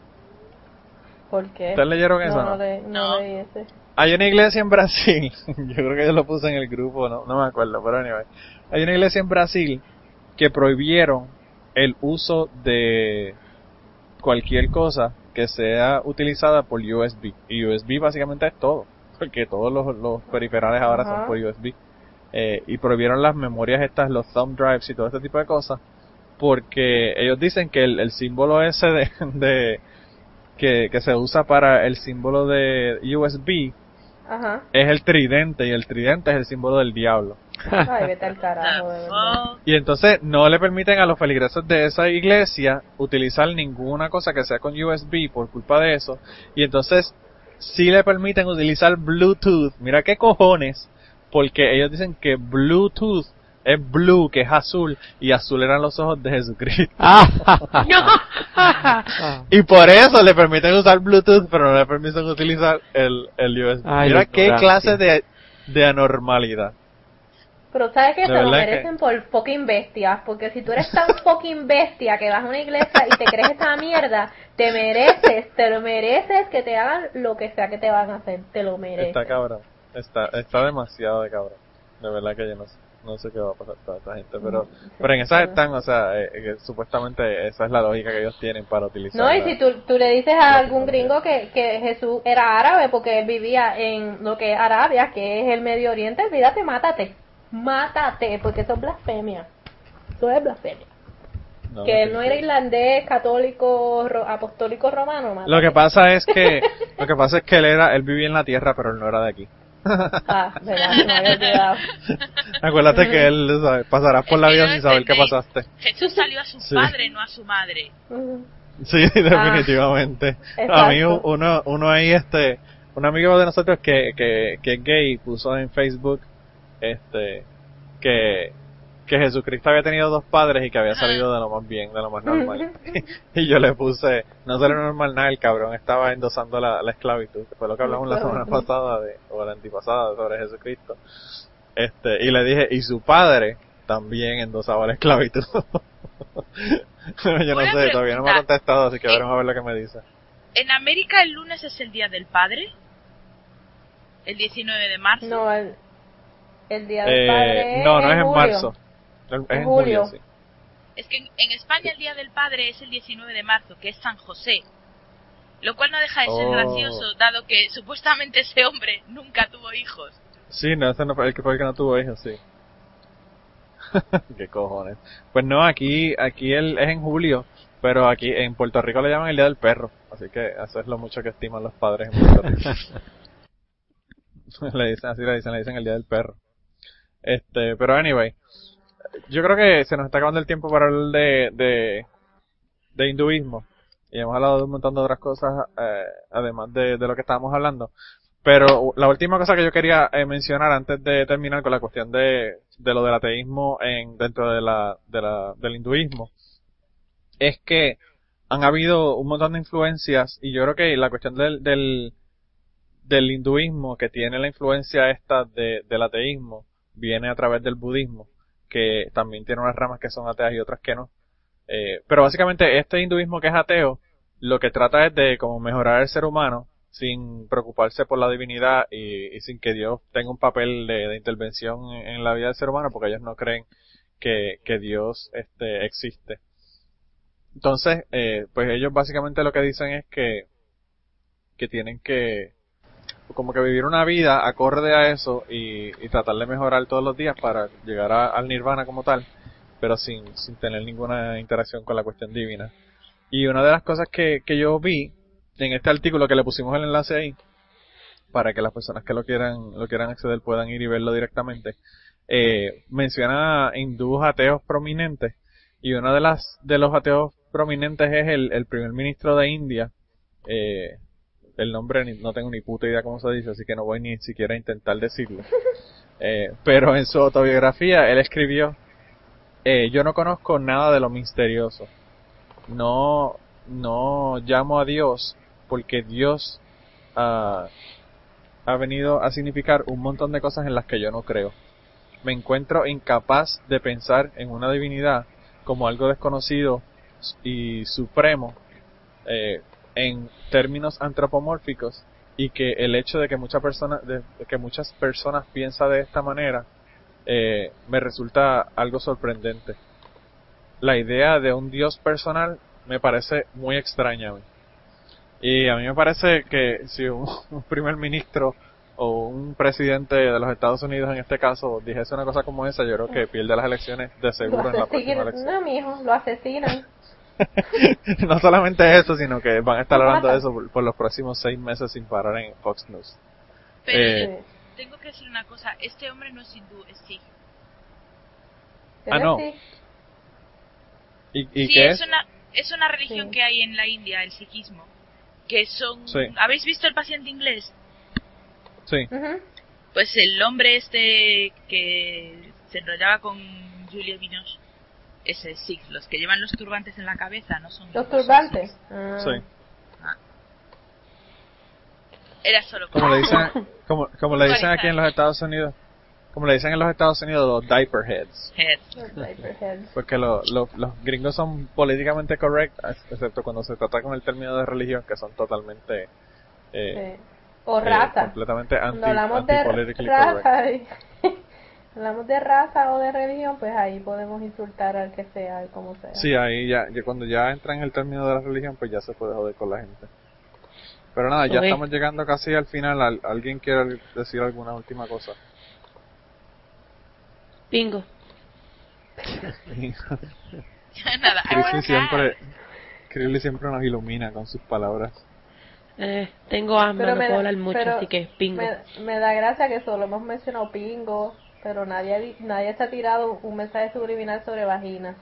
[SPEAKER 3] ¿Por qué?
[SPEAKER 1] ¿Ustedes leyeron eso?
[SPEAKER 3] No,
[SPEAKER 1] no?
[SPEAKER 3] no, le- no
[SPEAKER 2] No.
[SPEAKER 3] leí ese.
[SPEAKER 1] Hay una iglesia en Brasil, yo creo que yo lo puse en el grupo, no, no me acuerdo, pero anyway. Hay una iglesia en Brasil que prohibieron el uso de cualquier cosa que sea utilizada por USB. Y USB básicamente es todo, porque todos los, los periferales ahora son por USB. Eh, y prohibieron las memorias estas, los thumb drives y todo este tipo de cosas, porque ellos dicen que el, el símbolo ese de, de que, que se usa para el símbolo de USB
[SPEAKER 3] Ajá.
[SPEAKER 1] es el tridente y el tridente es el símbolo del diablo.
[SPEAKER 3] Ay, vete al
[SPEAKER 2] The
[SPEAKER 3] carajo, de verdad.
[SPEAKER 2] fuck?
[SPEAKER 1] Y entonces no le permiten a los feligreses de esa iglesia utilizar ninguna cosa que sea con USB por culpa de eso. Y entonces sí le permiten utilizar Bluetooth. Mira qué cojones. Porque ellos dicen que Bluetooth es blue, que es azul, y azul eran los ojos de Jesucristo.
[SPEAKER 4] Ah,
[SPEAKER 1] Y por eso le permiten usar Bluetooth, pero no le permiten utilizar el, el USB.
[SPEAKER 4] Ay,
[SPEAKER 1] Mira qué clase de, de anormalidad.
[SPEAKER 3] Pero sabes que se lo merecen
[SPEAKER 1] que-
[SPEAKER 3] por fucking bestias, porque si tú eres tan fucking bestia que vas a una iglesia y te crees esta mierda, te mereces, te lo mereces que te hagan lo que sea que te van a hacer, te lo mereces.
[SPEAKER 1] Está cabrón. Está, está demasiado de cabrón. De verdad que yo no sé, no sé qué va a pasar con esta gente. Pero, pero en esas
[SPEAKER 3] claro.
[SPEAKER 1] están, o sea, eh, que supuestamente esa es la lógica que ellos tienen para utilizar.
[SPEAKER 3] No, y
[SPEAKER 1] la-
[SPEAKER 3] si tú, tú le dices a algún gringo que, que Jesús era árabe porque él vivía en lo que es Arabia, que es el Medio Oriente, olvídate, mátate. Mátate, porque eso es blasfemia. Eso es blasfemia.
[SPEAKER 1] no,
[SPEAKER 3] que él no era irlandés, católico, ro- apostólico romano, mátate.
[SPEAKER 1] Lo que pasa es que, lo que pasa es que él era, él vivía en la tierra, pero él no era de aquí.
[SPEAKER 3] Ah, verdad, había olvidado.
[SPEAKER 1] Acuérdate que él, ¿sabes? pasarás por la vida sin saber qué pasaste.
[SPEAKER 2] Jesús salió a su
[SPEAKER 1] Sí.
[SPEAKER 2] padre, no a su madre.
[SPEAKER 1] Sí, definitivamente. a mí uno, uno ahí, este, un amigo de nosotros que, que, que es gay puso en Facebook, este, que, que Jesucristo había tenido dos padres y que había salido de lo más bien, de lo más normal. y yo le puse, no salió normal nada, el cabrón estaba endosando la, la esclavitud, que fue lo que hablamos la semana pasada de, o la antipasada sobre Jesucristo. Este, y le dije, y su padre también endosaba la esclavitud. Pero yo no sé, todavía no me ha contestado, así que veremos a ver lo que me dice.
[SPEAKER 2] En América el lunes es el Día del Padre. El 19 de marzo.
[SPEAKER 3] No, el, el día del
[SPEAKER 1] Eh,
[SPEAKER 3] padre
[SPEAKER 1] no, no es en
[SPEAKER 3] julio.
[SPEAKER 1] marzo. Es en
[SPEAKER 3] En
[SPEAKER 1] julio,
[SPEAKER 3] julio.
[SPEAKER 1] sí.
[SPEAKER 2] Es que en, en España el Día del Padre es el 19 de marzo, que es San José. Lo cual no deja de ser
[SPEAKER 1] Oh.
[SPEAKER 2] gracioso, dado que supuestamente ese hombre nunca tuvo hijos.
[SPEAKER 1] Sí, no, ese no fue el que fue el que no tuvo hijos, sí. Qué cojones. Pues no, aquí, aquí él es en julio, pero aquí en Puerto Rico le llaman el Día del Perro, así que eso es lo mucho que estiman los padres en Puerto Rico. le dicen, así le dicen, le dicen el Día del Perro. Este, pero anyway, yo creo que se nos está acabando el tiempo para hablar de, de, hinduismo. Y hemos hablado de un montón de otras cosas, eh, además de, de lo que estábamos hablando. Pero la última cosa que yo quería eh, mencionar antes de terminar con la cuestión de, de lo del ateísmo en, dentro de la, de la, del hinduismo, es que han habido un montón de influencias y yo creo que la cuestión del, del, del hinduismo que tiene la influencia esta de, del ateísmo viene a través del budismo, que también tiene unas ramas que son ateas y otras que no. Eh, pero básicamente este hinduismo que es ateo, lo que trata es de como mejorar el ser humano sin preocuparse por la divinidad y, sin que Dios tenga un papel de, intervención en, en, la vida del ser humano porque ellos no creen que, que Dios este, existe. Entonces, eh, pues ellos básicamente lo que dicen es que, que tienen que, como que vivir una vida acorde a eso y, tratar de mejorar todos los días para llegar a, al nirvana como tal, pero sin, sin tener ninguna interacción con la cuestión divina. Y una de las cosas que, que yo vi en este artículo que le pusimos el enlace ahí, para que las personas que lo quieran, lo quieran acceder puedan ir y verlo directamente, eh, menciona hindúes ateos prominentes, y uno de las, de los ateos prominentes es el, el primer ministro de India, eh, el nombre ni, no tengo ni puta idea cómo se dice, así que no voy ni siquiera a intentar decirlo. Eh, pero en su autobiografía él escribió, eh, yo no conozco nada de lo misterioso. No, no llamo a Dios porque Dios uh, ha venido a significar un montón de cosas en las que yo no creo. Me encuentro incapaz de pensar en una divinidad como algo desconocido y supremo eh, en términos antropomórficos y que el hecho de que muchas personas de, que muchas personas piensan de esta manera eh, me resulta algo sorprendente. La idea de un Dios personal me parece muy extraña a mí. Y a mí me parece que si un, un, primer ministro o un presidente de los Estados Unidos en este caso dijese una cosa como esa, yo creo que pierde las elecciones de seguro en la próxima elección.
[SPEAKER 3] No, mijo, lo asesinan.
[SPEAKER 1] no solamente eso, sino que van a estar hablando de eso por, por, los próximos seis meses sin parar en Fox News.
[SPEAKER 2] Pero eh, tengo que decir una cosa, este hombre no es hindú, es sikh.
[SPEAKER 1] Ah, no. ¿Y, y
[SPEAKER 2] sí,
[SPEAKER 1] qué
[SPEAKER 2] es? Una, es una religión sí. que hay en la India, el sikhismo. Que son...
[SPEAKER 1] Sí.
[SPEAKER 2] ¿Habéis visto el paciente inglés?
[SPEAKER 1] Sí.
[SPEAKER 3] Uh -huh.
[SPEAKER 2] Pues el hombre este que se enrollaba con Julia Binoche ese es Sikh, los que llevan los turbantes en la cabeza, no son
[SPEAKER 3] los turbantes.
[SPEAKER 1] Ah. Sí.
[SPEAKER 2] Ah. Era solo
[SPEAKER 1] como le dicen, como, como le dicen aquí en los Estados Unidos, como le dicen en los Estados Unidos los diaper heads.
[SPEAKER 2] Heads.
[SPEAKER 3] Los diaper heads.
[SPEAKER 1] Porque lo, lo, los gringos son políticamente correctos, excepto cuando se trata con el término de religión, que son totalmente eh,
[SPEAKER 3] sí. o raza.
[SPEAKER 1] Eh, completamente anti,
[SPEAKER 3] no hablamos
[SPEAKER 1] anti
[SPEAKER 3] de raza. Hablamos de raza o de religión, pues ahí podemos insultar al que sea, como sea.
[SPEAKER 1] Sí, ahí ya, ya, cuando ya entra en el término de la religión, pues ya se puede joder con la gente. Pero nada, ya
[SPEAKER 5] Uy.
[SPEAKER 1] estamos llegando casi al final. ¿Al- ¿Alguien quiere decir alguna última cosa?
[SPEAKER 5] Bingo.
[SPEAKER 2] Nada.
[SPEAKER 1] Siempre, Crisley siempre nos ilumina con sus palabras.
[SPEAKER 5] Eh, tengo asma,
[SPEAKER 3] Pero
[SPEAKER 5] no
[SPEAKER 3] me
[SPEAKER 5] puedo
[SPEAKER 3] da-
[SPEAKER 5] hablar mucho,
[SPEAKER 3] pero
[SPEAKER 5] así que bingo.
[SPEAKER 3] Me, me da gracia que solo hemos mencionado pingo, pero nadie, ha di- nadie se ha tirado un mensaje subliminal sobre vagina.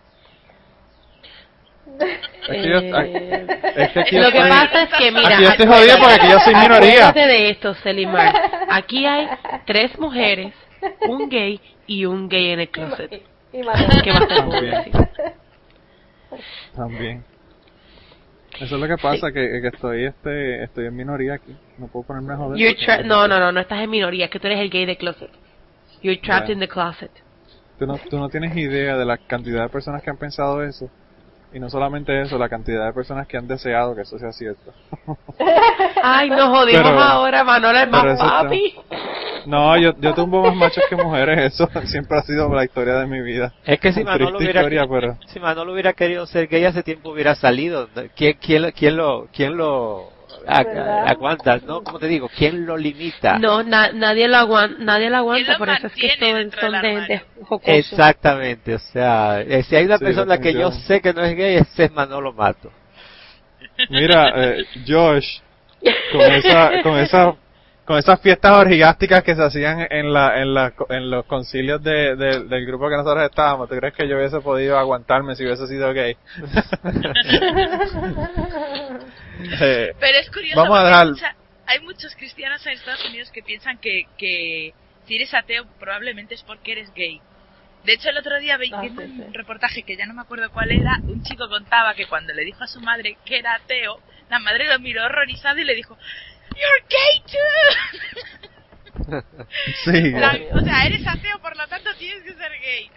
[SPEAKER 5] Eh,
[SPEAKER 1] Es que aquí
[SPEAKER 5] Lo que
[SPEAKER 1] estoy-
[SPEAKER 5] pasa es que, mira,
[SPEAKER 1] aquí yo estoy jodido porque aquí yo soy minoría.
[SPEAKER 5] de esto, Selimar. Aquí hay tres mujeres, un gay y un gay en el closet.
[SPEAKER 3] Y, y.
[SPEAKER 5] ¿Qué va a hacer?
[SPEAKER 1] También. También. Eso es lo que pasa, que, que estoy este estoy en minoría aquí. No puedo ponerme a joder.
[SPEAKER 5] No, no, no, no estás en minoría, es que tú eres el gay de closet. You're trapped
[SPEAKER 1] Ya.
[SPEAKER 5] in the closet.
[SPEAKER 1] Tú no, tú no tienes idea de la cantidad de personas que han pensado eso. Y no solamente eso, la cantidad de personas que han deseado que eso sea cierto.
[SPEAKER 5] Ay, nos jodimos
[SPEAKER 1] Pero-
[SPEAKER 5] ahora, Manuel es más papi.
[SPEAKER 1] No, yo, yo tumbo más machos que mujeres, eso siempre ha sido la historia de mi vida.
[SPEAKER 4] Es que si Manolo hubiera,
[SPEAKER 1] historia, pero...
[SPEAKER 4] si Manolo hubiera querido ser gay hace tiempo hubiera salido. ¿Quién, quién, lo- quién lo, quién lo, ag-
[SPEAKER 3] ¿Verdad?
[SPEAKER 4] aguanta, ¿no? Como te digo, ¿quién lo limita?
[SPEAKER 5] No, na- nadie lo aguanta, nadie lo aguanta, por eso es que son,
[SPEAKER 2] dentro
[SPEAKER 5] son de, de.
[SPEAKER 4] Exactamente, o sea, eh, si hay una
[SPEAKER 1] Sí,
[SPEAKER 4] persona que yo sé que no es gay, ese es Manolo Mato.
[SPEAKER 1] Mira, eh, Josh, con esa, con esa, con esas fiestas orgíasticas que se hacían en la, en la, en los concilios de, de- del grupo que nosotros estábamos, ¿tú crees que yo hubiese podido aguantarme si hubiese sido gay? Eh,
[SPEAKER 2] Pero es curioso
[SPEAKER 1] Vamos a
[SPEAKER 2] porque
[SPEAKER 1] dejar-
[SPEAKER 2] hay, mucha- hay muchos cristianos en Estados Unidos que piensan que, que si eres ateo probablemente es porque eres gay. De hecho, el otro día vi-
[SPEAKER 3] Ah, sí, sí.
[SPEAKER 2] un reportaje que ya no me acuerdo cuál era, un chico contaba que cuando le dijo a su madre que era ateo, la madre lo miró horrorizada y le dijo, You're gay too.
[SPEAKER 1] sí.
[SPEAKER 2] La- o sea, eres ateo, por lo tanto tienes que ser gay.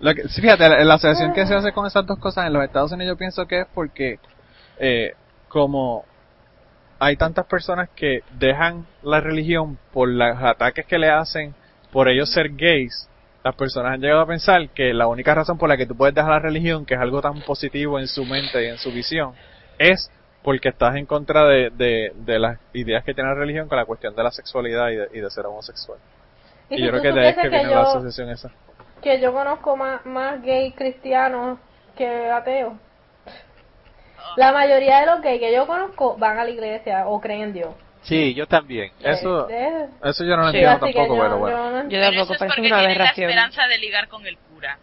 [SPEAKER 1] Lo que- sí, fíjate, la, la asociación que se hace con esas dos cosas en los Estados Unidos yo pienso que es porque eh, como hay tantas personas que dejan la religión por los ataques que le hacen por ellos ser gays, las personas han llegado a pensar que la única razón por la que tú puedes dejar la religión, que es algo tan positivo en su mente y en su visión, es porque estás en contra de, de, de las ideas que tiene la religión con la cuestión de la sexualidad y de, y de ser homosexual. Y, yo creo que de ahí es que viene la
[SPEAKER 3] yo-
[SPEAKER 1] asociación esa.
[SPEAKER 3] que yo conozco más, más gay cristianos que ateos. La mayoría de los gays que yo conozco van a la iglesia o creen en Dios.
[SPEAKER 4] Sí, yo también.
[SPEAKER 1] Eso,
[SPEAKER 3] Eh,
[SPEAKER 1] eso yo no lo
[SPEAKER 5] Sí,
[SPEAKER 1] entiendo tampoco,
[SPEAKER 3] yo-
[SPEAKER 1] pero bueno.
[SPEAKER 3] yo no-
[SPEAKER 5] Yo
[SPEAKER 2] Pero
[SPEAKER 5] tampoco,
[SPEAKER 2] eso es
[SPEAKER 5] parece
[SPEAKER 2] porque
[SPEAKER 5] una
[SPEAKER 2] la esperanza de ligar con el cura.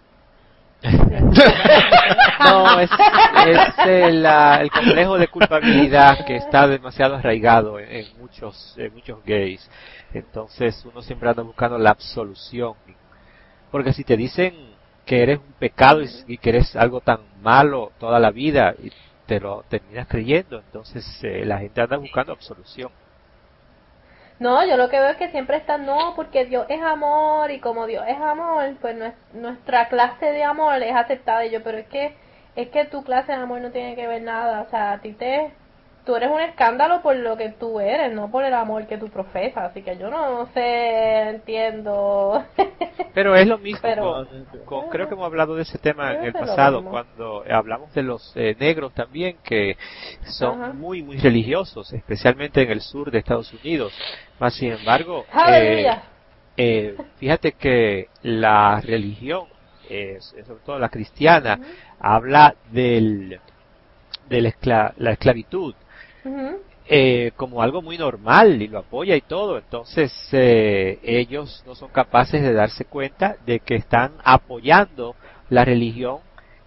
[SPEAKER 4] No, es, es el, el complejo de culpabilidad que está demasiado arraigado en, en muchos, en muchos gays. Entonces uno siempre anda buscando la absolución. Porque si te dicen que eres un pecado y, y que eres algo tan malo toda la vida y te lo terminas creyendo, entonces eh, la gente anda buscando absolución.
[SPEAKER 3] No, yo lo que veo es que siempre están, no, porque Dios es amor y como Dios es amor, pues nues- nuestra clase de amor es aceptada. Y yo, pero es que, es que tu clase de amor no tiene que ver nada. O sea, a ti te, tú eres un escándalo por lo que tú eres, no por el amor que tú profesas. Así que yo no sé, entiendo.
[SPEAKER 4] Pero es lo mismo
[SPEAKER 3] Pero-
[SPEAKER 4] con, con- creo que hemos hablado de ese tema en el pasado cuando hablamos de los eh, negros también que son
[SPEAKER 3] Ajá.
[SPEAKER 4] muy muy religiosos especialmente en el sur de Estados Unidos más sin embargo eh, eh, fíjate que la religión eh, sobre todo la cristiana habla del de la, escla- eh, como algo muy normal y lo apoya y todo. Entonces eh, ellos no son capaces de darse cuenta de que están apoyando la religión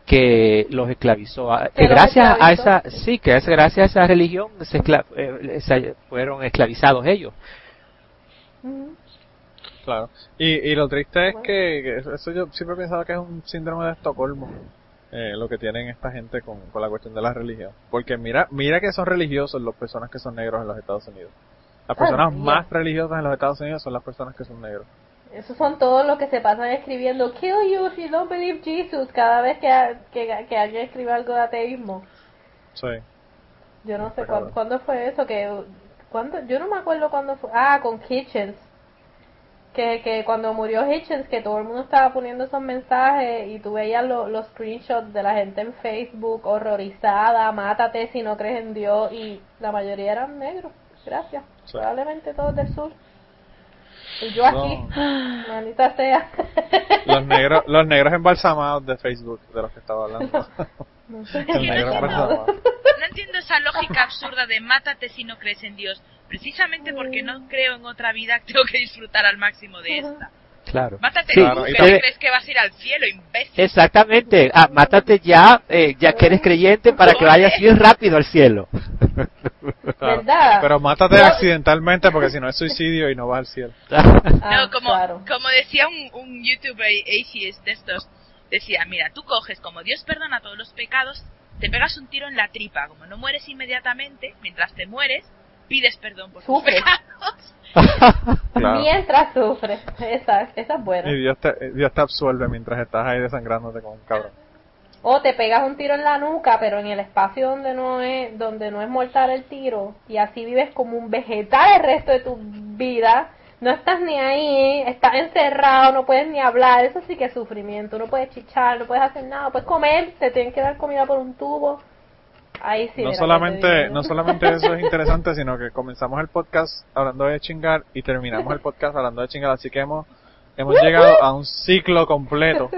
[SPEAKER 4] que los esclavizó. A-
[SPEAKER 3] Que los
[SPEAKER 4] gracias a esa, sí, que es gracias a esa religión se escla- eh, se- fueron esclavizados ellos.
[SPEAKER 1] Claro. Y, y lo triste es
[SPEAKER 3] Bueno.
[SPEAKER 1] que, eso yo siempre he pensado que es un síndrome de Estocolmo. Eh, lo que tienen esta gente con, con la cuestión de la religión. Porque mira, mira que son religiosos las personas que son negros en los Estados Unidos. Las personas
[SPEAKER 3] ya.
[SPEAKER 1] más religiosas en los Estados Unidos son las personas que son negros.
[SPEAKER 3] Esos son todos los que se pasan escribiendo Kill you if you don't believe Jesus cada vez que, que, que alguien escribe algo de ateísmo.
[SPEAKER 1] Sí.
[SPEAKER 3] Yo no sé cuándo, fue eso, que cuándo, yo no me acuerdo cuándo fue. Ah, con Hitchens. Que, que cuando murió Hitchens, que todo el mundo estaba poniendo esos mensajes y tú veías lo- los screenshots de la gente en Facebook horrorizada, mátate si no crees en Dios y la mayoría eran negros. Gracias.
[SPEAKER 1] Sí.
[SPEAKER 3] Probablemente todos del sur. Y yo aquí,
[SPEAKER 1] No.
[SPEAKER 3] maldita sea.
[SPEAKER 1] Los negros, los negros embalsamados de Facebook, de los que estaba hablando.
[SPEAKER 3] No sé.
[SPEAKER 1] El
[SPEAKER 2] no
[SPEAKER 1] negro
[SPEAKER 2] entiendo. No entiendo esa lógica absurda de mátate si no crees en Dios. Precisamente porque no creo en otra vida, tengo que disfrutar al máximo de esta.
[SPEAKER 4] Claro.
[SPEAKER 2] Mátate
[SPEAKER 4] Sí,
[SPEAKER 1] Claro,
[SPEAKER 2] que crees que vas a ir al cielo, imbécil.
[SPEAKER 4] Exactamente. Ah, mátate ya, eh, ya que eres creyente para que vayas bien rápido al cielo.
[SPEAKER 1] Claro.
[SPEAKER 3] ¿Verdad?
[SPEAKER 1] Pero mátate accidentalmente porque si no es suicidio y no vas al cielo.
[SPEAKER 3] Ah,
[SPEAKER 2] no, como,
[SPEAKER 3] claro.
[SPEAKER 2] como decía un, un youtuber atheist de estos, decía, mira, tú coges, como Dios perdona todos los pecados, te pegas un tiro en la tripa, como no mueres inmediatamente, mientras te mueres, pides perdón por tus
[SPEAKER 3] Sufres.
[SPEAKER 2] pecados.
[SPEAKER 1] Claro.
[SPEAKER 3] Mientras sufres. Esa, esa es buena.
[SPEAKER 1] Y Dios te, Dios te absuelve mientras estás ahí desangrándote como un cabrón.
[SPEAKER 3] O te pegas un tiro en la nuca, pero en el espacio donde no es donde no es mortal el tiro y así vives como un vegetal el resto de tu vida. No estás ni ahí, estás encerrado, no puedes ni hablar, eso sí que es sufrimiento, no puedes chichar, no puedes hacer nada, puedes comer, te tienen que dar comida por un tubo. Ahí sí.
[SPEAKER 1] no solamente, no solamente eso es interesante, sino que comenzamos el podcast hablando de chingar y terminamos el podcast hablando de chingar, así que hemos, hemos llegado a un ciclo completo.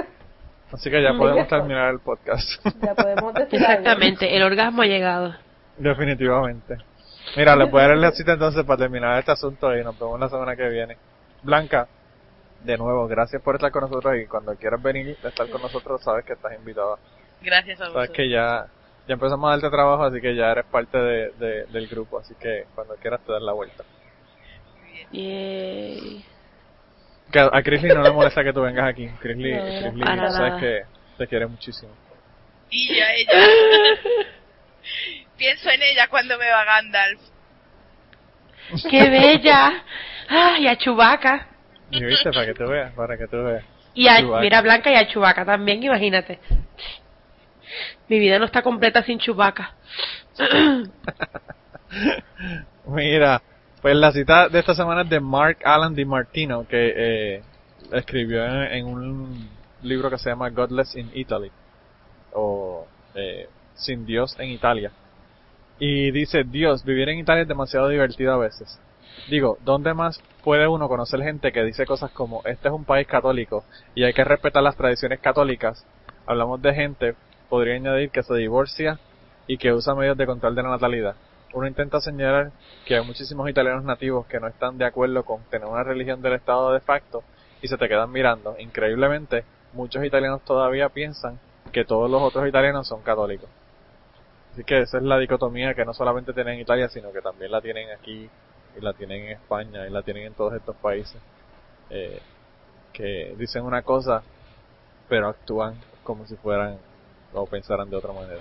[SPEAKER 1] Así que ya podemos terminar el podcast.
[SPEAKER 3] Ya podemos decir
[SPEAKER 5] Exactamente, el orgasmo ha llegado.
[SPEAKER 1] Definitivamente. Mira, les voy a dar la cita entonces para terminar este asunto y nos vemos la semana que viene. Blanca, de nuevo, gracias por estar con nosotros y cuando quieras venir a estar con nosotros sabes que estás invitada.
[SPEAKER 2] Gracias a
[SPEAKER 1] Sabes
[SPEAKER 2] vosotros.
[SPEAKER 1] que ya, ya empezamos a darte trabajo, así que ya eres parte de, de- del grupo, así que cuando quieras te das la vuelta.
[SPEAKER 5] Yay.
[SPEAKER 1] Que a Chrisley no le molesta que tú vengas aquí. Chrisley,
[SPEAKER 3] No, no,
[SPEAKER 1] Chrisley
[SPEAKER 5] para
[SPEAKER 1] sabes
[SPEAKER 5] nada.
[SPEAKER 1] que te quiere muchísimo.
[SPEAKER 2] Y ya ella. Pienso en ella cuando me va Gandalf.
[SPEAKER 5] ¡Qué bella! ¡Ay, a Chubaca!
[SPEAKER 1] Y viste, para que tú veas, para que tú veas.
[SPEAKER 5] Y a,
[SPEAKER 1] Chewbacca.
[SPEAKER 5] mira, Blanca y a Chubaca también, imagínate. Mi vida no está completa sin Chubaca.
[SPEAKER 1] Mira, pues la cita de esta semana es de Mark Allen Di Martino, que eh, escribió en, en un libro que se llama Godless in Italy, o eh, Sin Dios en Italia. Y dice, Dios, vivir en Italia es demasiado divertido a veces. Digo, ¿dónde más puede uno conocer gente que dice cosas como, este es un país católico y hay que respetar las tradiciones católicas? Hablamos de gente, podría añadir que se divorcia y que usa medios de control de la natalidad. Uno intenta señalar que hay muchísimos italianos nativos que no están de acuerdo con tener una religión del Estado de facto y se te quedan mirando. Increíblemente, muchos italianos todavía piensan que todos los otros italianos son católicos. Así que esa es la dicotomía que no solamente tienen en Italia, sino que también la tienen aquí, y la tienen en España, y la tienen en todos estos países. Eh, que dicen una cosa, pero actúan como si fueran o pensaran de otra manera.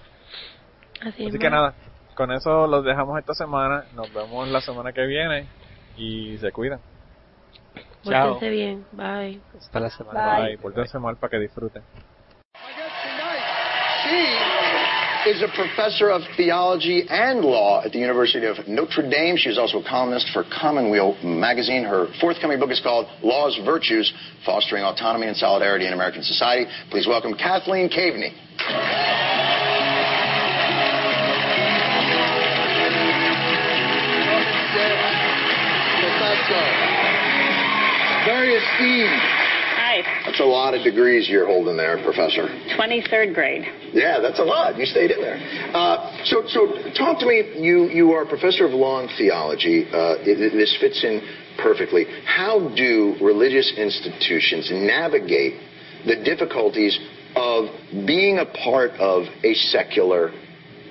[SPEAKER 5] Así,
[SPEAKER 1] Así que nada, con eso los dejamos esta semana. Nos vemos la semana que viene y se cuidan.
[SPEAKER 4] Chao.
[SPEAKER 5] Pórtense bien. Bye.
[SPEAKER 4] Hasta la semana.
[SPEAKER 3] Bye.
[SPEAKER 1] Bye. Pórtense mal para que disfruten.
[SPEAKER 6] She is a professor of theology and law at the University of Notre Dame. She is also a columnist for Commonweal magazine. Her forthcoming book is called Laws, Virtues, Fostering Autonomy and Solidarity in American Society. Please welcome Kathleen Caveney. Professor. Very esteemed.
[SPEAKER 7] Hi,
[SPEAKER 6] That's a lot of degrees you're holding there, Professor.
[SPEAKER 7] 23rd grade.
[SPEAKER 6] Yeah, that's a lot. You stayed in there. Uh, so, so talk to me. You you are a professor of law and theology. Uh, it- it- this fits in perfectly. How do religious institutions navigate the difficulties of being a part of a secular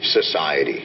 [SPEAKER 6] society?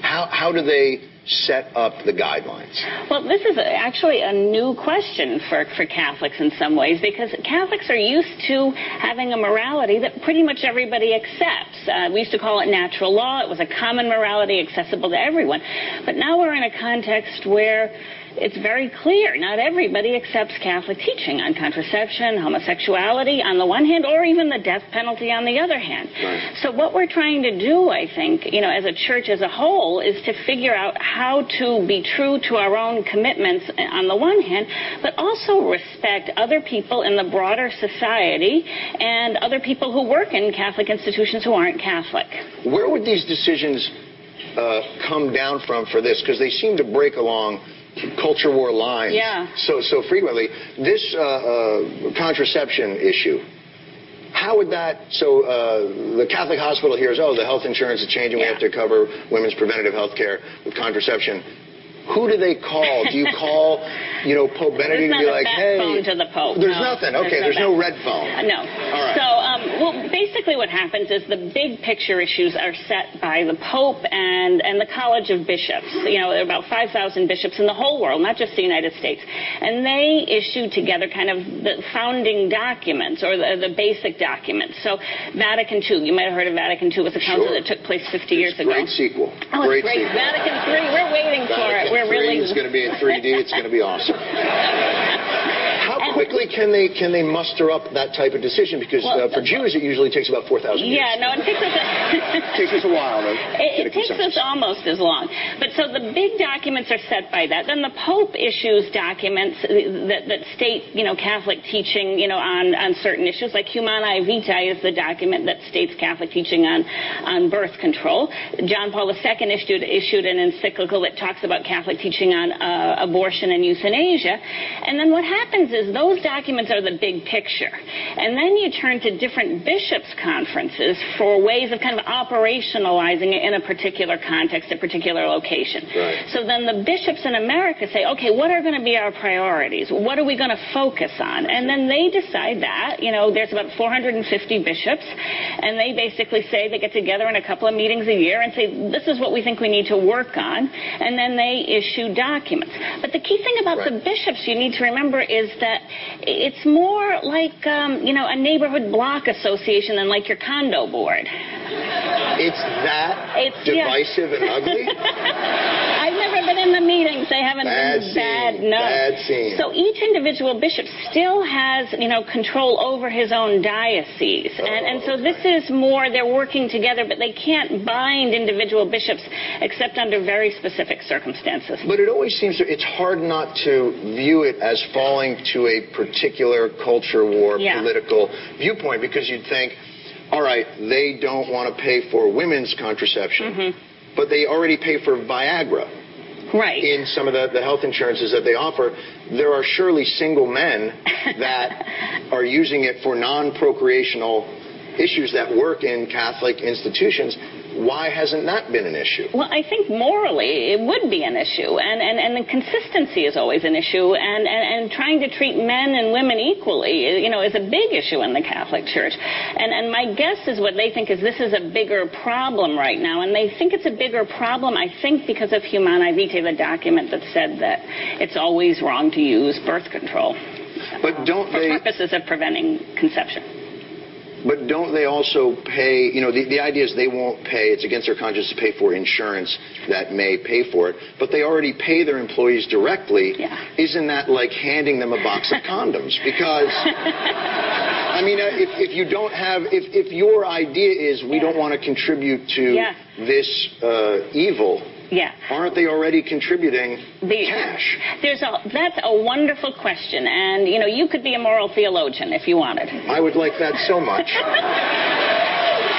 [SPEAKER 6] How how do they set up the guidelines?
[SPEAKER 7] Well, this is actually a new question for, for Catholics in some ways because Catholics are used to having a morality that pretty much everybody accepts. Uh, we used to call it natural law. It was a common morality accessible to everyone. But now we're in a context where it's very clear not everybody accepts Catholic teaching on contraception, homosexuality on the one hand, or even the death penalty on the other hand.
[SPEAKER 6] Right.
[SPEAKER 7] So what we're trying to do, I think, you know, as a church as a whole, is to figure out how to be true to our own commitments on the one hand, but also respect other people in the broader society and other people who work in Catholic institutions who aren't Catholic.
[SPEAKER 6] Where would these decisions uh, come down from for this? Because they seem to break along culture war lines
[SPEAKER 7] Yeah.
[SPEAKER 6] so so frequently. This uh, uh, contraception issue. How would that? So uh, the Catholic hospital hears, oh, the health insurance is changing. We have to cover women's preventative health care with contraception. Who do they call? Do you call, you know, Pope Benedict
[SPEAKER 7] There's
[SPEAKER 6] to be like, hey?
[SPEAKER 7] phone to the Pope.
[SPEAKER 6] There's
[SPEAKER 7] no.
[SPEAKER 6] nothing. Okay, there's,
[SPEAKER 7] no
[SPEAKER 6] no red phone.
[SPEAKER 7] No.
[SPEAKER 6] All right.
[SPEAKER 7] So, well, basically what happens is the big picture issues are set by the Pope and, and the College of Bishops. You know, there are about 5,000 bishops in the whole world, not just the United States. And they issue together kind of the founding documents or the, the basic documents. So Vatican II, you might have heard of Vatican II, was a council
[SPEAKER 6] Sure.
[SPEAKER 7] that took place 50 years
[SPEAKER 6] It's a
[SPEAKER 7] ago.
[SPEAKER 6] Great sequel.
[SPEAKER 7] Oh,
[SPEAKER 6] great
[SPEAKER 7] great.
[SPEAKER 6] sequel.
[SPEAKER 7] Vatican III, we're waiting for it.
[SPEAKER 6] Vatican
[SPEAKER 7] We're
[SPEAKER 6] III
[SPEAKER 7] really
[SPEAKER 6] is going to be in 3D. It's going to be awesome. Quickly can they can they muster up that type of decision? Because
[SPEAKER 7] Well,
[SPEAKER 6] uh, for Jews, it usually takes about 4,000 years.
[SPEAKER 7] Yeah, no, it takes us. A
[SPEAKER 6] It takes us a while to
[SPEAKER 7] It, it takes us almost as long. But so the big documents are set by that. Then the Pope issues documents that, that state, you know, Catholic teaching, you know, on, on certain issues. Like Humanae Vitae is the document that states Catholic teaching on, on birth control. John Paul II issued, issued an encyclical that talks about Catholic teaching on uh, abortion and euthanasia. And then what happens is those documents are the big picture. And then you turn to different bishops' conferences for ways of kind of operationalizing it in a particular context, a particular location.
[SPEAKER 6] Right.
[SPEAKER 7] So then the bishops in America say, okay, what are going to be our priorities? What are we going to focus on? And then they decide that. You know, there's about 450 bishops, and they basically say they get together in a couple of meetings a year and say, this is what we think we need to work on, and then they issue documents. But the key thing about the bishops you need to remember is that it's more like, um, you know, a neighborhood block association than like your condo board.
[SPEAKER 6] It's that
[SPEAKER 7] It's yeah.
[SPEAKER 6] divisive and ugly.
[SPEAKER 7] Never been in the meetings. They haven't
[SPEAKER 6] Bad
[SPEAKER 7] been
[SPEAKER 6] scene.
[SPEAKER 7] bad. No.
[SPEAKER 6] Bad scene.
[SPEAKER 7] So each individual bishop still has, you know, control over his own diocese, and and so this is more they're working together, but they can't bind individual bishops except under very specific circumstances.
[SPEAKER 6] But it always seems to, it's hard not to view it as falling to a particular culture war,
[SPEAKER 7] Yeah.
[SPEAKER 6] political viewpoint, because you'd think, all right, they don't want to pay for women's contraception,
[SPEAKER 7] Mm-hmm.
[SPEAKER 6] but they already pay for Viagra
[SPEAKER 7] Right.
[SPEAKER 6] in some of the, the health insurances that they offer. There are surely single men that are using it for non-procreational issues that work in Catholic institutions. Why hasn't that been an issue?
[SPEAKER 7] Well, I think morally it would be an issue, and, and, and the consistency is always an issue, and, and, and trying to treat men and women equally, you know, is a big issue in the Catholic Church. And, and my guess is what they think is this is a bigger problem right now, and they think it's a bigger problem, I think, because of Humanae Vitae, the document that said that it's always wrong to use birth control
[SPEAKER 6] But don't
[SPEAKER 7] for
[SPEAKER 6] they?
[SPEAKER 7] purposes of preventing conception.
[SPEAKER 6] But don't they also pay? You know, the, the idea is they won't pay. It's against their conscience to pay for insurance that may pay for it. But they already pay their employees directly.
[SPEAKER 7] Yeah.
[SPEAKER 6] Isn't that like handing them a box of condoms? Because I mean, uh, if, if you don't have, if, if your idea is we don't want to contribute to
[SPEAKER 7] Yeah.
[SPEAKER 6] this uh, evil,
[SPEAKER 7] Yeah.
[SPEAKER 6] aren't they already contributing
[SPEAKER 7] The-
[SPEAKER 6] cash?
[SPEAKER 7] There's a that's a wonderful question, and you know you could be a moral theologian if you wanted.
[SPEAKER 6] I would like that so much.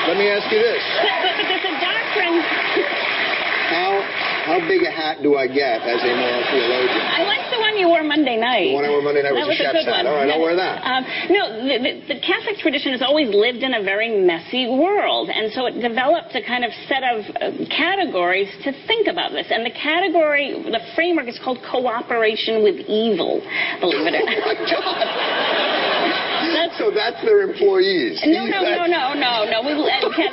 [SPEAKER 6] Let me ask you this.
[SPEAKER 7] But, but, but there's a doctrine.
[SPEAKER 6] How how big a hat do I get as a moral theologian?
[SPEAKER 7] I like the one you wore Monday night.
[SPEAKER 6] The one I wore Monday night was
[SPEAKER 7] that
[SPEAKER 6] a
[SPEAKER 7] was
[SPEAKER 6] chef's
[SPEAKER 7] good
[SPEAKER 6] hat.
[SPEAKER 7] one.
[SPEAKER 6] All right, I'll wear that.
[SPEAKER 7] Um, no, the, the, the Catholic tradition has always lived in a very messy world, and so it developed a kind of set of uh, categories to think about this. And the category, the framework is called cooperation with evil. Believe it or
[SPEAKER 6] Oh
[SPEAKER 7] not.
[SPEAKER 6] God.
[SPEAKER 7] That's-
[SPEAKER 6] so that's their employees.
[SPEAKER 7] No, no,
[SPEAKER 6] That's-
[SPEAKER 7] no, no, no, no. We,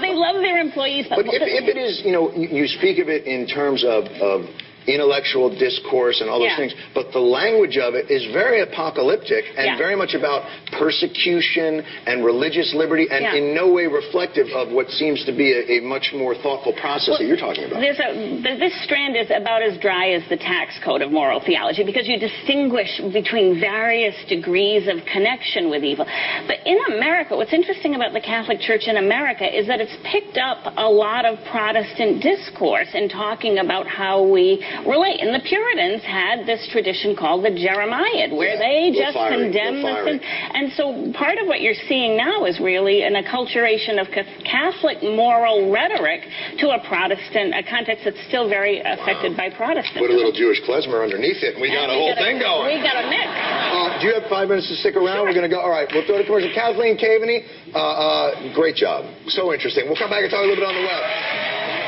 [SPEAKER 7] they love their employees, but,
[SPEAKER 6] But if, if it is, you know, you, you speak of it in terms of, of intellectual discourse and all those
[SPEAKER 7] Yeah.
[SPEAKER 6] things, but the language of it is very apocalyptic and
[SPEAKER 7] Yeah.
[SPEAKER 6] very much about persecution and religious liberty and
[SPEAKER 7] Yeah.
[SPEAKER 6] in no way reflective of what seems to be a, a much more thoughtful process that you're talking about.
[SPEAKER 7] There's a, uh, this strand is about as dry as the tax code of moral theology because you distinguish between various degrees of connection with evil. But in America, what's interesting about the Catholic Church in America is that it's picked up a lot of Protestant discourse in talking about how we relate. And the Puritans had this tradition called the Jeremiad, where
[SPEAKER 6] Yeah,
[SPEAKER 7] they just
[SPEAKER 6] firing,
[SPEAKER 7] condemn the sin. And so part of what you're seeing now is really an acculturation of Catholic moral rhetoric to a Protestant, a context that's still very affected by Protestantism.
[SPEAKER 6] Put a little Jewish klezmer underneath it, and we
[SPEAKER 7] And
[SPEAKER 6] got a
[SPEAKER 7] we
[SPEAKER 6] whole
[SPEAKER 7] got
[SPEAKER 6] thing going.
[SPEAKER 7] We got a mix.
[SPEAKER 6] Uh, do you have five minutes to stick around? We're going to go. All right, we'll throw to commercial. Kathleen Caveney, uh, uh, great job. So interesting. We'll come back and talk a little bit on the web.